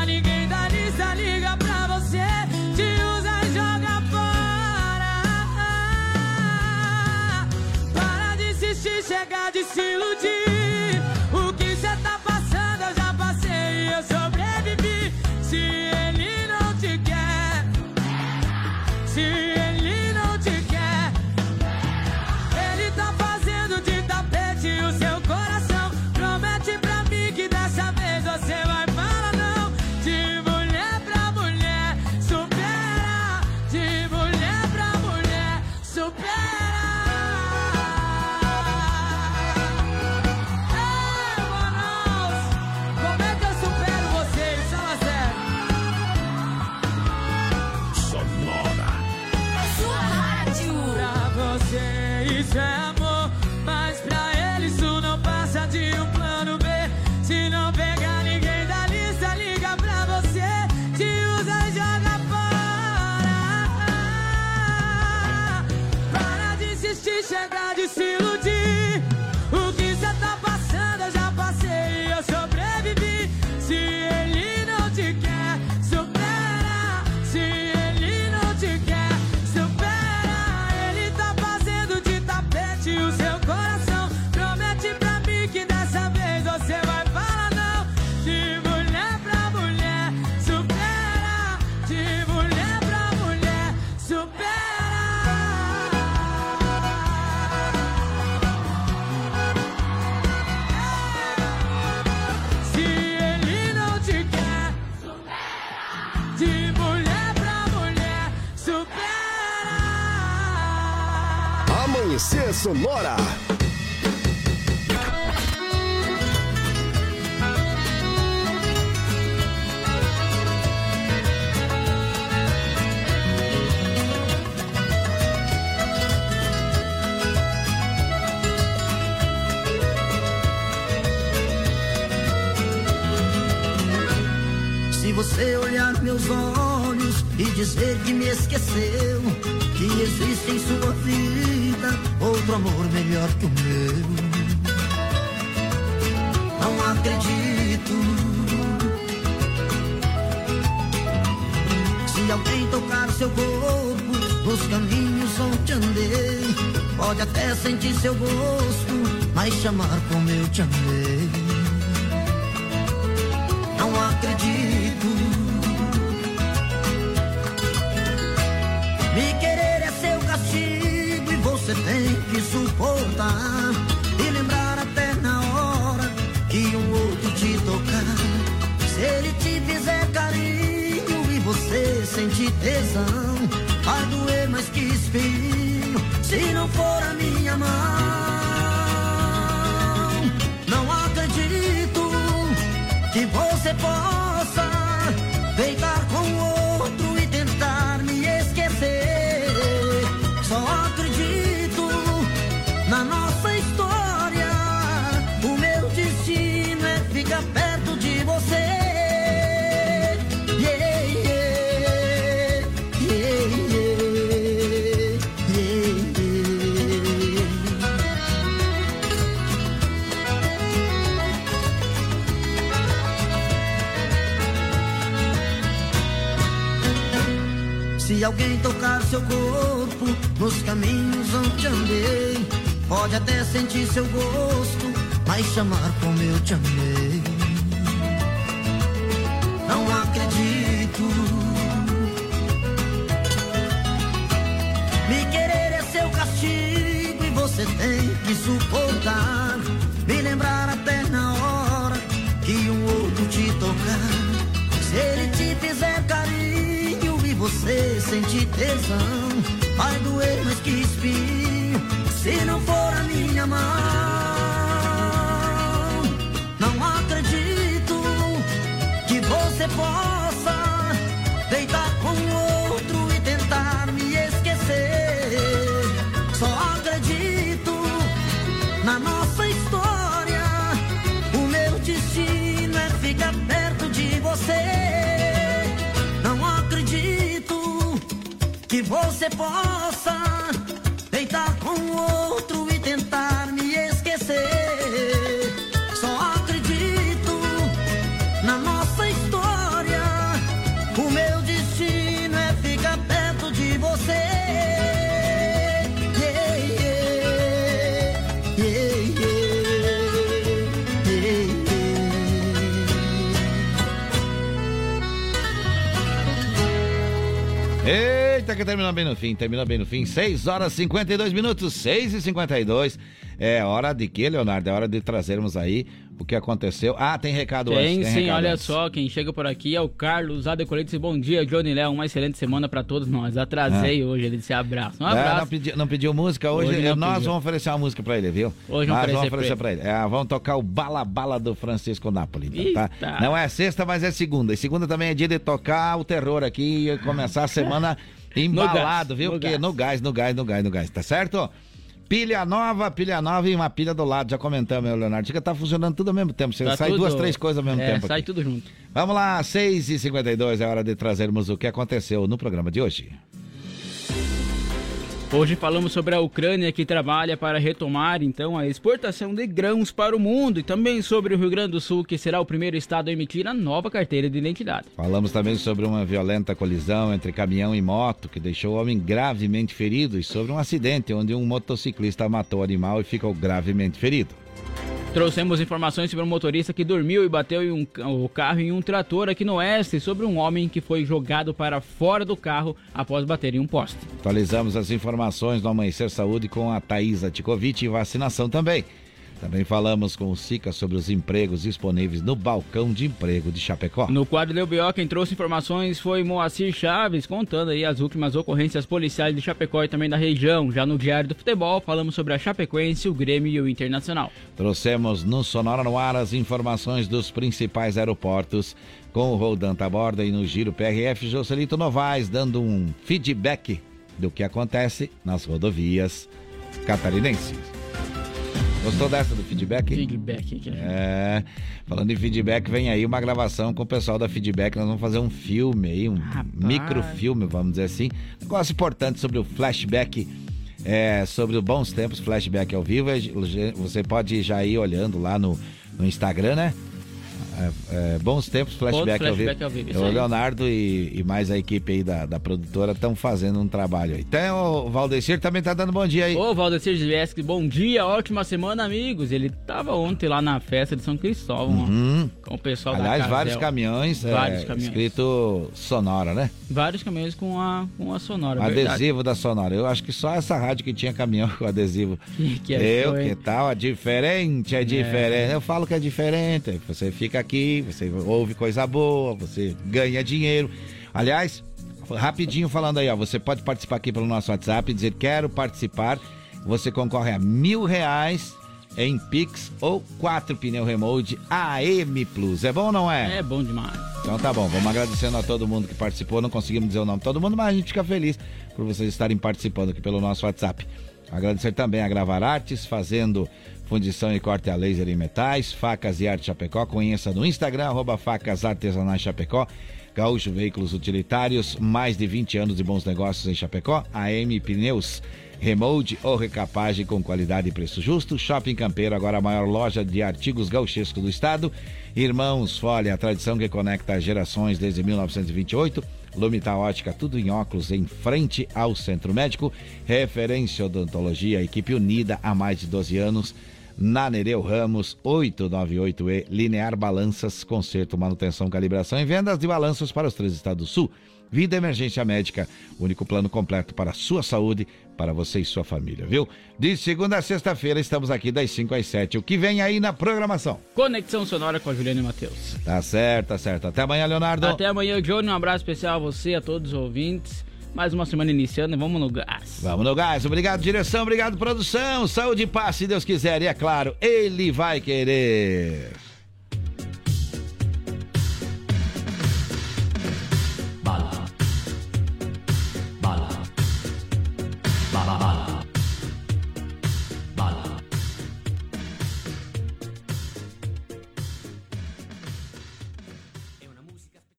chega de se iludir. Amanhecer Sonora. Se você olhar meus olhos e dizer que me esqueceu, que existe em sua vida outro amor melhor que o meu. Não acredito. Se alguém tocar seu corpo nos caminhos onde andei, pode até sentir seu gosto, mas chamar como eu te amei. Não acredito. Sentir tesão, vai doer mais que espinho se não for a minha mão. Não acredito que você possa deitar alguém tocar seu corpo nos caminhos onde andei, pode até sentir seu gosto, mas chamar como eu te amei. Não acredito. Me querer é seu castigo e você tem que suportar. Me lembrar até na hora que um outro te tocar. Se ele te fizer carinho você sentir tesão, vai doer mais que espinho se não for a minha mão. Não acredito que você possa deitar você possa que terminou bem no fim, terminou bem no fim. 6 horas e 52 minutos, 6 e 52. É hora de quê, Leonardo? É hora de trazermos aí o que aconteceu. Ah, tem recado Tem antes. sim, recado olha antes. só, quem chega por aqui é o Carlos Adecoletes. Bom dia, Johnny Léo. Uma excelente semana pra todos nós. Atrasei hoje, ele disse abraço. Um É, abraço. não, pediu, não pediu música hoje, Hoje nós pediu. vamos oferecer uma música pra ele, viu? Hoje nós vamos oferecer oferecer pra ele. É, vamos tocar o Bala Bala do Francisco Napoli, então, tá? Não é sexta, mas é segunda. E segunda também é dia de tocar o terror aqui e começar a semana embalado, viu? no Que gás. no gás, no gás, no gás, no gás, tá certo? Pilha nova, pilha nova e uma pilha do lado, já comentamos, meu Leonardo. Fica tá funcionando tudo ao mesmo tempo. Você Tá sai tudo- duas, três coisas ao mesmo é, tempo. sai aqui. tudo junto. Vamos lá, 6h52, é hora de trazermos o que aconteceu no programa de hoje. Hoje falamos sobre a Ucrânia que trabalha para retomar então a exportação de grãos para o mundo e também sobre o Rio Grande do Sul que será o primeiro estado a emitir a nova carteira de identidade. Falamos também sobre uma violenta colisão entre caminhão e moto que deixou o homem gravemente ferido e sobre um acidente onde um motociclista matou o animal e ficou gravemente ferido. Trouxemos informações sobre um motorista que dormiu e bateu um o carro em um trator aqui no oeste sobre um homem que foi jogado para fora do carro após bater em um poste. Atualizamos as informações do Amanhecer Saúde com a Thaisa Ticovic e vacinação também. Também falamos com o Sica sobre os empregos disponíveis no balcão de emprego de Chapecó. No quadro Leu B.O. quem trouxe informações foi Moacir Chaves, contando aí as últimas ocorrências policiais de Chapecó e também da região. Já no Diário do Futebol, falamos sobre a Chapecoense, o Grêmio e o Internacional. Trouxemos no Sonora no Ar as informações dos principais aeroportos com o Roldan Taborda e no Giro PRF Joselito Novaes dando um feedback do que acontece nas rodovias catarinenses. Gostou dessa do feedback? Feedback. É, falando em feedback, vem aí uma gravação com o pessoal da Feedback. Nós vamos fazer um filme aí, um microfilme, vamos dizer assim. Negócio importante sobre o flashback, é, sobre os bons tempos, flashback ao vivo. Você pode já ir olhando lá no, no Instagram, né? É, é, bons tempos, flashback, Flashback ao vivo, o. Leonardo e, e mais a equipe aí da, da produtora estão fazendo um trabalho aí. Então, o Valdecir também tá dando bom dia aí. Ô, Valdecir Zviesky, bom dia, ótima semana, amigos. Ele tava ontem lá na festa de São Cristóvão, Uhum. com o pessoal Aliás, da vários Casel. caminhões, é, Vários caminhões. escrito Sonora, né? Vários caminhões com a, com a sonora, verdade. adesivo da Sonora. Eu acho que só essa rádio que tinha caminhão com adesivo. Que, que é Eu, hein? que tal? É diferente, é diferente. Eu falo que é diferente. Você fica aqui, você ouve coisa boa, você ganha dinheiro. Aliás, rapidinho falando aí, ó, você pode participar aqui pelo nosso WhatsApp, dizer quero participar. Você concorre a mil reais em Pix ou quatro pneu remote AM Plus. É bom ou não é? É bom demais. Então tá bom, vamos agradecendo a todo mundo que participou. Não conseguimos dizer o nome de todo mundo, mas a gente fica feliz por vocês estarem participando aqui pelo nosso WhatsApp. Agradecer também a Gravar Artes, fazendo fundição e corte a laser em metais, facas e arte Chapecó. Conheça no Instagram, arroba facas artesanais Chapecó. Gaúcho Veículos Utilitários, mais de 20 anos de bons negócios em Chapecó. AM Pneus, remold ou recapagem com qualidade e preço justo. Shopping Campeiro, agora a maior loja de artigos gauchescos do estado. Irmãos Folha, a tradição que conecta gerações desde 1928. Lumita Ótica, tudo em óculos em frente ao Centro Médico. Referência Odontologia, equipe unida há mais de 12 anos. Na Nereu Ramos, 898E, Linear Balanças, conserto, manutenção, calibração e vendas de balanços para os três estados do Sul. Vida Emergência Médica, único plano completo para a sua saúde, para você e sua família, viu? De segunda a sexta-feira estamos aqui das 5 às 7. O que vem aí na programação? Conexão Sonora com a Juliana e Matheus. Tá certo, tá certo. Até amanhã, Leonardo. Até amanhã, Johnny. Um abraço especial a você, a todos os ouvintes. Mais uma semana iniciando e vamos no gás. Vamos no gás. Obrigado, direção. Obrigado, produção. Saúde e paz, se Deus quiser. E é claro, Ele vai querer.